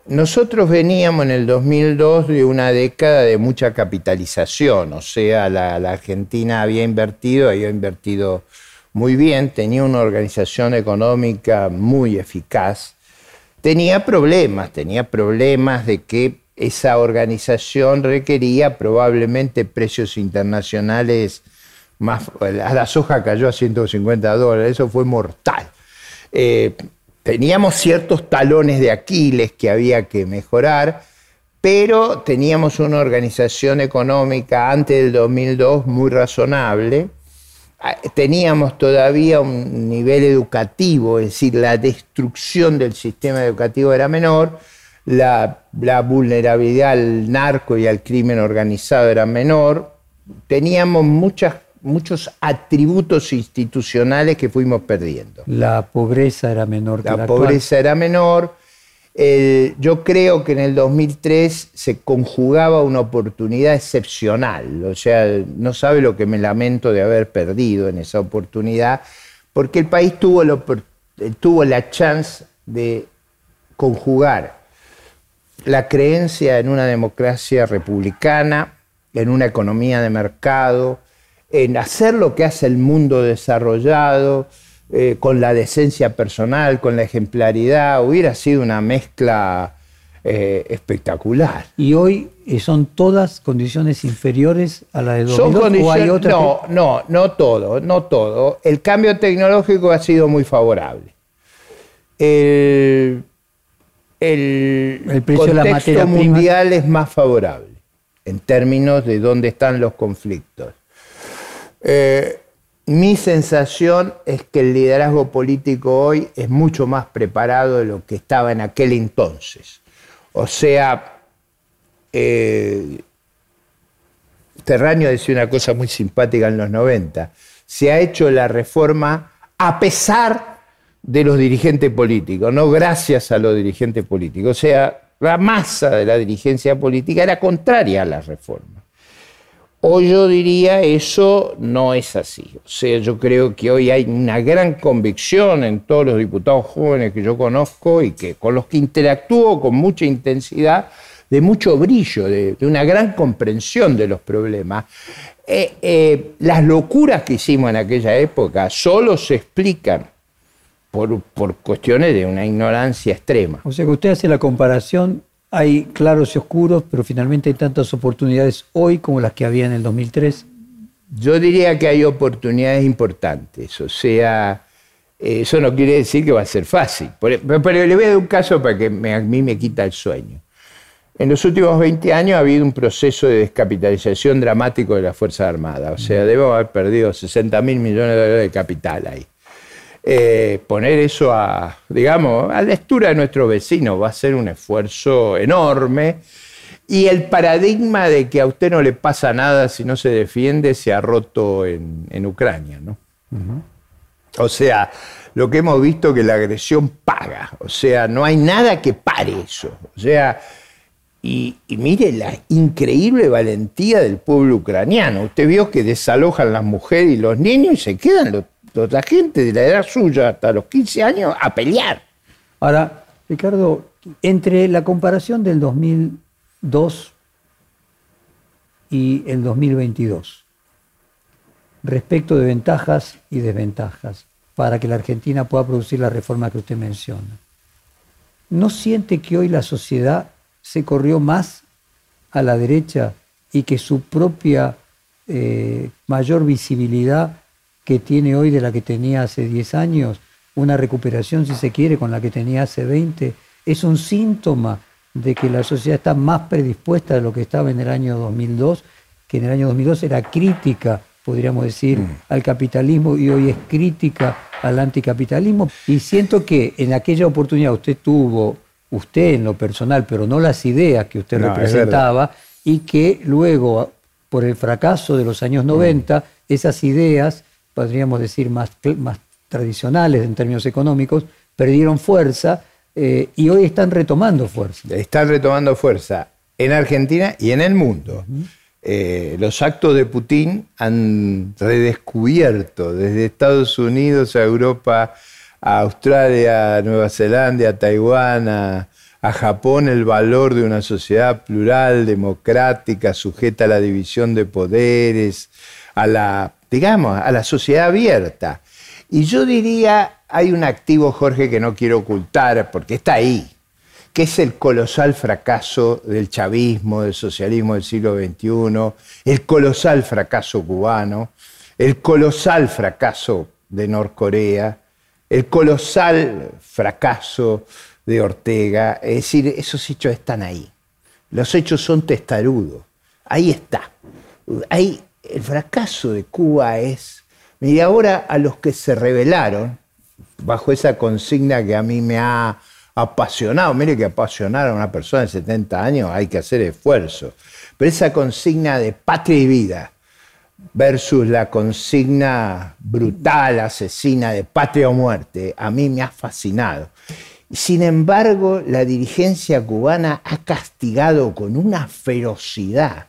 Nosotros veníamos en el 2002 de una década de mucha capitalización, o sea, la, Argentina había invertido, había invertido muy bien, tenía una organización económica muy eficaz, tenía problemas, tenía problemas de que esa organización requería probablemente precios internacionales más... La soja cayó a 150 dólares, eso fue mortal. Eh, teníamos ciertos talones de Aquiles que había que mejorar, pero teníamos una organización económica antes del 2002 muy razonable. Ah, teníamos todavía un nivel educativo, es decir, la destrucción del sistema educativo era menor, la, la vulnerabilidad al narco y al crimen organizado era menor, teníamos muchas muchos atributos institucionales que fuimos perdiendo. La pobreza era menor que la, la pobreza era menor. yo creo que en el 2003 se conjugaba una oportunidad excepcional. O sea, no sabe lo que me lamento de haber perdido en esa oportunidad, porque el país tuvo, tuvo la chance de conjugar la creencia en una democracia republicana, en una economía de mercado, en hacer lo que hace el mundo desarrollado, eh, con la decencia personal, con la ejemplaridad, hubiera sido una mezcla eh, espectacular. ¿Y hoy son todas condiciones inferiores a la de 2002 o hay otras No, no, no todo, no todo. El cambio tecnológico ha sido muy favorable. El, el, precio de la materia mundial es más favorable en términos de dónde están los conflictos. Eh, mi sensación es que el liderazgo político hoy es mucho más preparado de lo que estaba en aquel entonces. O sea, eh, Terráneo decía una cosa muy simpática en los 90. Se ha hecho la reforma a pesar de los dirigentes políticos, no gracias a los dirigentes políticos. O sea, la masa de la dirigencia política era contraria a la reforma. Hoy yo diría eso no es así. O sea, yo creo que hoy hay una gran convicción en todos los diputados jóvenes que yo conozco y que con los que interactúo con mucha intensidad, de mucho brillo, de, una gran comprensión de los problemas. Eh, eh, las locuras que hicimos en aquella época solo se explican por, por cuestiones de una ignorancia extrema. O sea que usted hace la comparación hay claros y oscuros, pero finalmente hay tantas oportunidades hoy como las que había en el 2003. Yo diría que hay oportunidades importantes, o sea, eso no quiere decir que va a ser fácil. Pero, le voy a dar un caso para que a mí me quita el sueño. En los últimos 20 años ha habido un proceso de descapitalización dramático de las Fuerzas Armadas. O sea, debemos haber perdido 60 mil millones de dólares de capital ahí. Eh, poner eso a, digamos, a la lectura de nuestro vecino va a ser un esfuerzo enorme. Y el paradigma de que a usted no le pasa nada si no se defiende se ha roto en, Ucrania, ¿no? O sea, lo que hemos visto que la agresión paga. O sea, no hay nada que pare eso. O sea, y, y, mire la increíble valentía del pueblo ucraniano. Usted vio que desalojan las mujeres y los niños y se quedan los la gente de la edad suya hasta los 15 años a pelear. Ahora, Ricardo, entre la comparación del 2002 y el 2022, respecto de ventajas y desventajas para que la Argentina pueda producir la reforma que usted menciona, ¿no siente que hoy la sociedad se corrió más a la derecha y que su propia eh, mayor visibilidad que tiene hoy de la que tenía hace 10 años, una recuperación, si se quiere, con la que tenía hace 20, es un síntoma de que la sociedad está más predispuesta de lo que estaba en el año 2002, que en el año 2002 era crítica, podríamos decir, mm. al capitalismo y hoy es crítica al anticapitalismo. Y siento que en aquella oportunidad usted tuvo, usted en lo personal, pero no las ideas que usted representaba, y que luego, por el fracaso de los años 90, esas ideas podríamos decir, más, más tradicionales en términos económicos, perdieron fuerza eh, y hoy están retomando fuerza. Están retomando fuerza en Argentina y en el mundo. Eh, los actos de Putin han redescubierto desde Estados Unidos a Europa, a Australia, a Nueva Zelanda, a Taiwán, a, a Japón el valor de una sociedad plural, democrática, sujeta a la división de poderes, a la digamos, a la sociedad abierta. Y yo diría, hay un activo, Jorge, que no quiero ocultar, porque está ahí, que es el colosal fracaso del chavismo, del socialismo del siglo XXI, el colosal fracaso cubano, el colosal fracaso de Norcorea, el colosal fracaso de Ortega. Es decir, esos hechos están ahí. Los hechos son testarudos. Ahí está. Ahí el fracaso de Cuba es, mire, ahora a los que se rebelaron, bajo esa consigna que a mí me ha apasionado, mire que apasionar a una persona de 70 años hay que hacer esfuerzo, pero esa consigna de patria y vida versus la consigna brutal, asesina de patria o muerte, a mí me ha fascinado. Sin embargo, la dirigencia cubana ha castigado con una ferocidad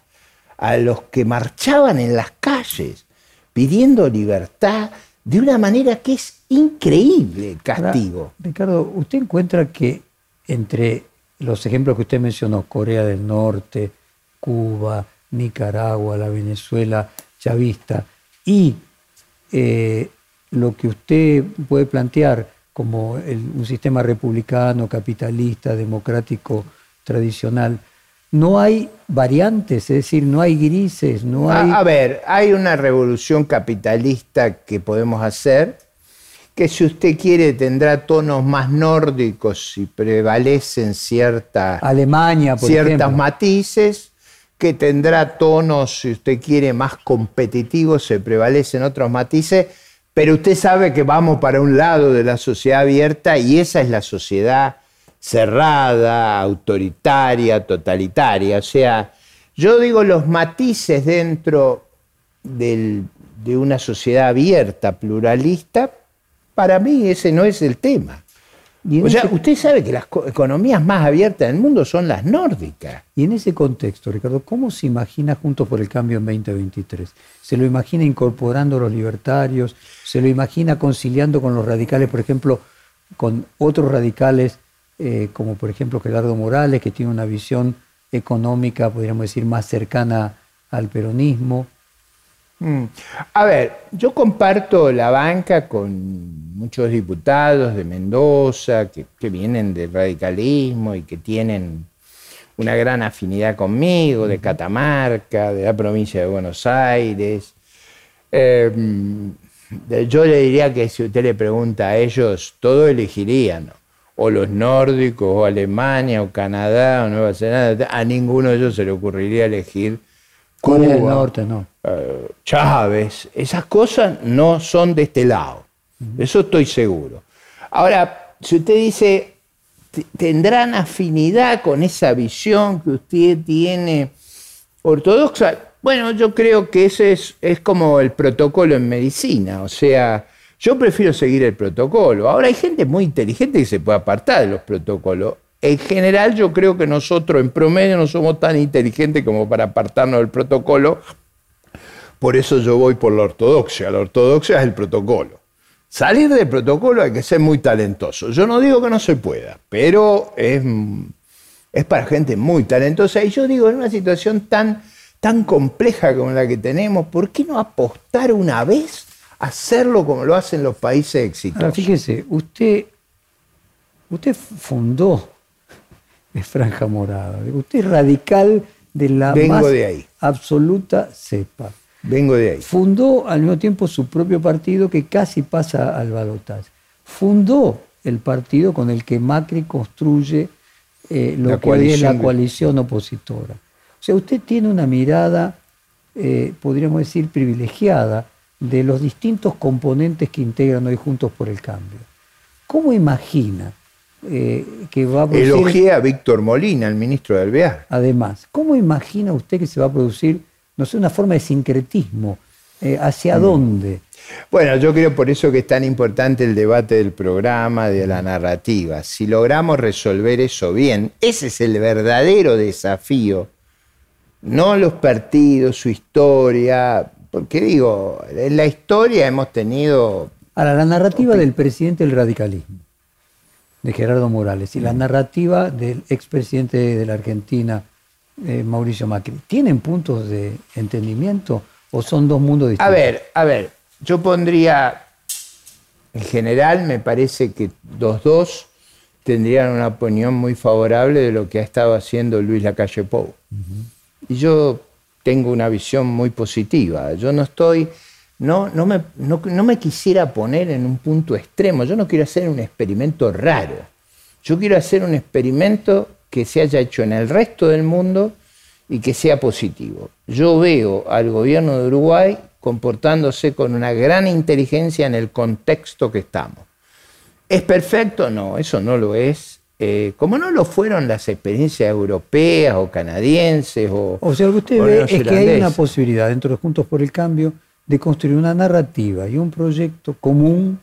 a los que marchaban en las calles pidiendo libertad de una manera que es increíble el castigo. Ricardo, ¿usted encuentra que entre los ejemplos que usted mencionó, Corea del Norte, Cuba, Nicaragua, la Venezuela chavista, y eh, lo que usted puede plantear como un sistema republicano, capitalista, democrático, tradicional, no hay variantes, es decir, no hay grises, no hay... A, ver, hay una revolución capitalista que podemos hacer, que si usted quiere tendrá tonos más nórdicos y prevalecen cierta, Alemania, por ciertas matices, que tendrá tonos, si usted quiere, más competitivos, se prevalecen otros matices, pero usted sabe que vamos para un lado de la sociedad abierta y esa es la sociedad cerrada, autoritaria, totalitaria. O sea, yo digo los matices dentro de una sociedad abierta, pluralista, para mí ese no es el tema. o sea, usted sabe que las economías más abiertas del mundo son las nórdicas. Y en ese contexto, Ricardo, ¿cómo se imagina Juntos por el Cambio en 2023? ¿Se lo imagina incorporando a los libertarios? ¿Se lo imagina conciliando con los radicales, por ejemplo, con otros radicales, eh, como por ejemplo Gerardo Morales, que tiene una visión económica, podríamos decir, más cercana al peronismo? Mm. A ver, yo comparto la banca con muchos diputados de Mendoza que, vienen del radicalismo y que tienen una gran afinidad conmigo, de Catamarca, de la provincia de Buenos Aires. Em, yo le diría que si usted le pregunta a ellos, todos elegirían, o los nórdicos, o Alemania, o Canadá, o Nueva Zelanda, a ninguno de ellos se le ocurriría elegir Corea del Norte, no. Eh, Chávez, esas cosas no son de este lado. Eso estoy seguro. Ahora, si usted dice, tendrán afinidad con esa visión que usted tiene ortodoxa, bueno, yo creo que ese es, es como el protocolo en medicina, o sea, yo prefiero seguir el protocolo. Ahora hay gente muy inteligente que se puede apartar de los protocolos en general yo creo que nosotros en promedio no somos tan inteligentes como para apartarnos del protocolo. Por eso yo voy por la ortodoxia. La ortodoxia es el protocolo. Salir del protocolo hay que ser muy talentoso. Yo no digo que no se pueda, pero es, para gente muy talentosa. Y yo digo, en una situación tan, tan compleja como la que tenemos, ¿por qué no apostar una vez hacerlo como lo hacen los países exitosos? Ahora, fíjese, usted, usted fundó es [LAUGHS] franja morada. Usted es radical de la más de ahí. absoluta cepa. Vengo de ahí. Fundó al mismo tiempo su propio partido que casi pasa al balotaje. Fundó el partido con el que Macri construye eh, lo que es la coalición opositora. O sea, usted tiene una mirada, eh, podríamos decir, privilegiada de los distintos componentes que integran hoy Juntos por el Cambio. ¿Cómo imagina eh, que va a producir... Elogié a Víctor Molina, el ministro del BEA. Además, ¿cómo imagina usted que se va a producir, no sé, una forma de sincretismo? Eh, ¿Hacia mm. dónde? Bueno, yo creo por eso que es tan importante el debate del programa, de la narrativa. Si logramos resolver eso bien, ese es el verdadero desafío. No los partidos, su historia, porque digo, en la historia hemos tenido... Ahora, la narrativa del presidente del radicalismo de Gerardo Morales y la narrativa del expresidente de la Argentina, eh, Mauricio Macri, ¿tienen puntos de entendimiento o son dos mundos distintos? A ver, a ver, yo pondría, en general me parece que los dos tendrían una opinión muy favorable de lo que ha estado haciendo Luis Lacalle Pou. Y yo tengo una visión muy positiva. Yo no estoy no, no, me, no, me quisiera poner en un punto extremo. Yo no quiero hacer un experimento raro. Yo quiero hacer un experimento que se haya hecho en el resto del mundo y que sea positivo. Yo veo al gobierno de Uruguay comportándose con una gran inteligencia en el contexto que estamos. ¿Es perfecto? No, eso no lo es. Eh, como no lo fueron las experiencias europeas o canadienses o... O sea, lo que usted ve es que hay una posibilidad dentro de Juntos por el Cambio de construir una narrativa y un proyecto común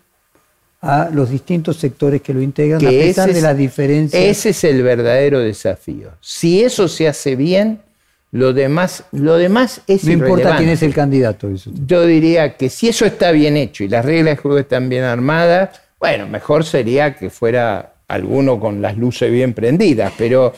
a los distintos sectores que lo integran, a pesar de las diferencias. Ese es el verdadero desafío. Si eso se hace bien, lo demás, lo demás es No importa quién es el candidato. Yo diría que si eso está bien hecho y las reglas de juego están bien armadas, bueno, mejor sería que fuera alguno con las luces bien prendidas, pero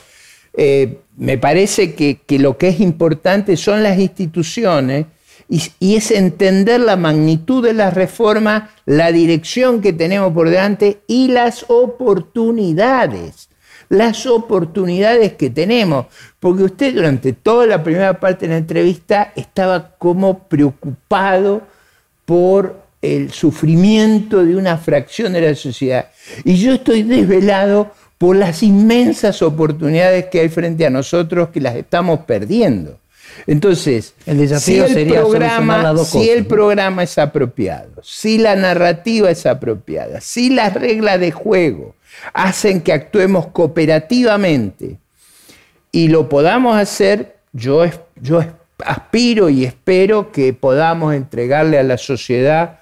eh, me parece que, que lo que es importante son las instituciones y, es entender la magnitud de la reforma, la dirección que tenemos por delante y las oportunidades. Las oportunidades que tenemos. Porque usted durante toda la primera parte de la entrevista estaba como preocupado por el sufrimiento de una fracción de la sociedad. Y yo estoy desvelado por las inmensas oportunidades que hay frente a nosotros que las estamos perdiendo. Entonces, el desafío si el programa, si el programa es apropiado, si la narrativa es apropiada, si las reglas de juego hacen que actuemos cooperativamente y lo podamos hacer, yo, yo aspiro y espero que podamos entregarle a la sociedad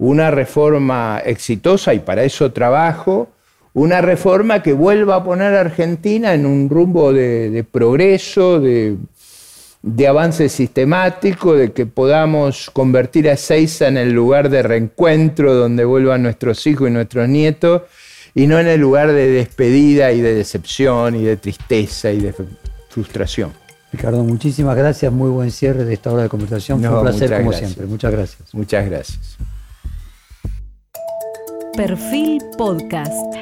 una reforma exitosa y para eso trabajo, una reforma que vuelva a poner a Argentina en un rumbo de, progreso, de, avance sistemático, de que podamos convertir a Ezeiza en el lugar de reencuentro donde vuelvan nuestros hijos y nuestros nietos, y no en el lugar de despedida y de decepción y de tristeza y de frustración. Ricardo, muchísimas gracias, muy buen cierre de esta hora de conversación. Fue un placer como siempre. Muchas gracias. Muchas gracias. Perfil Podcast.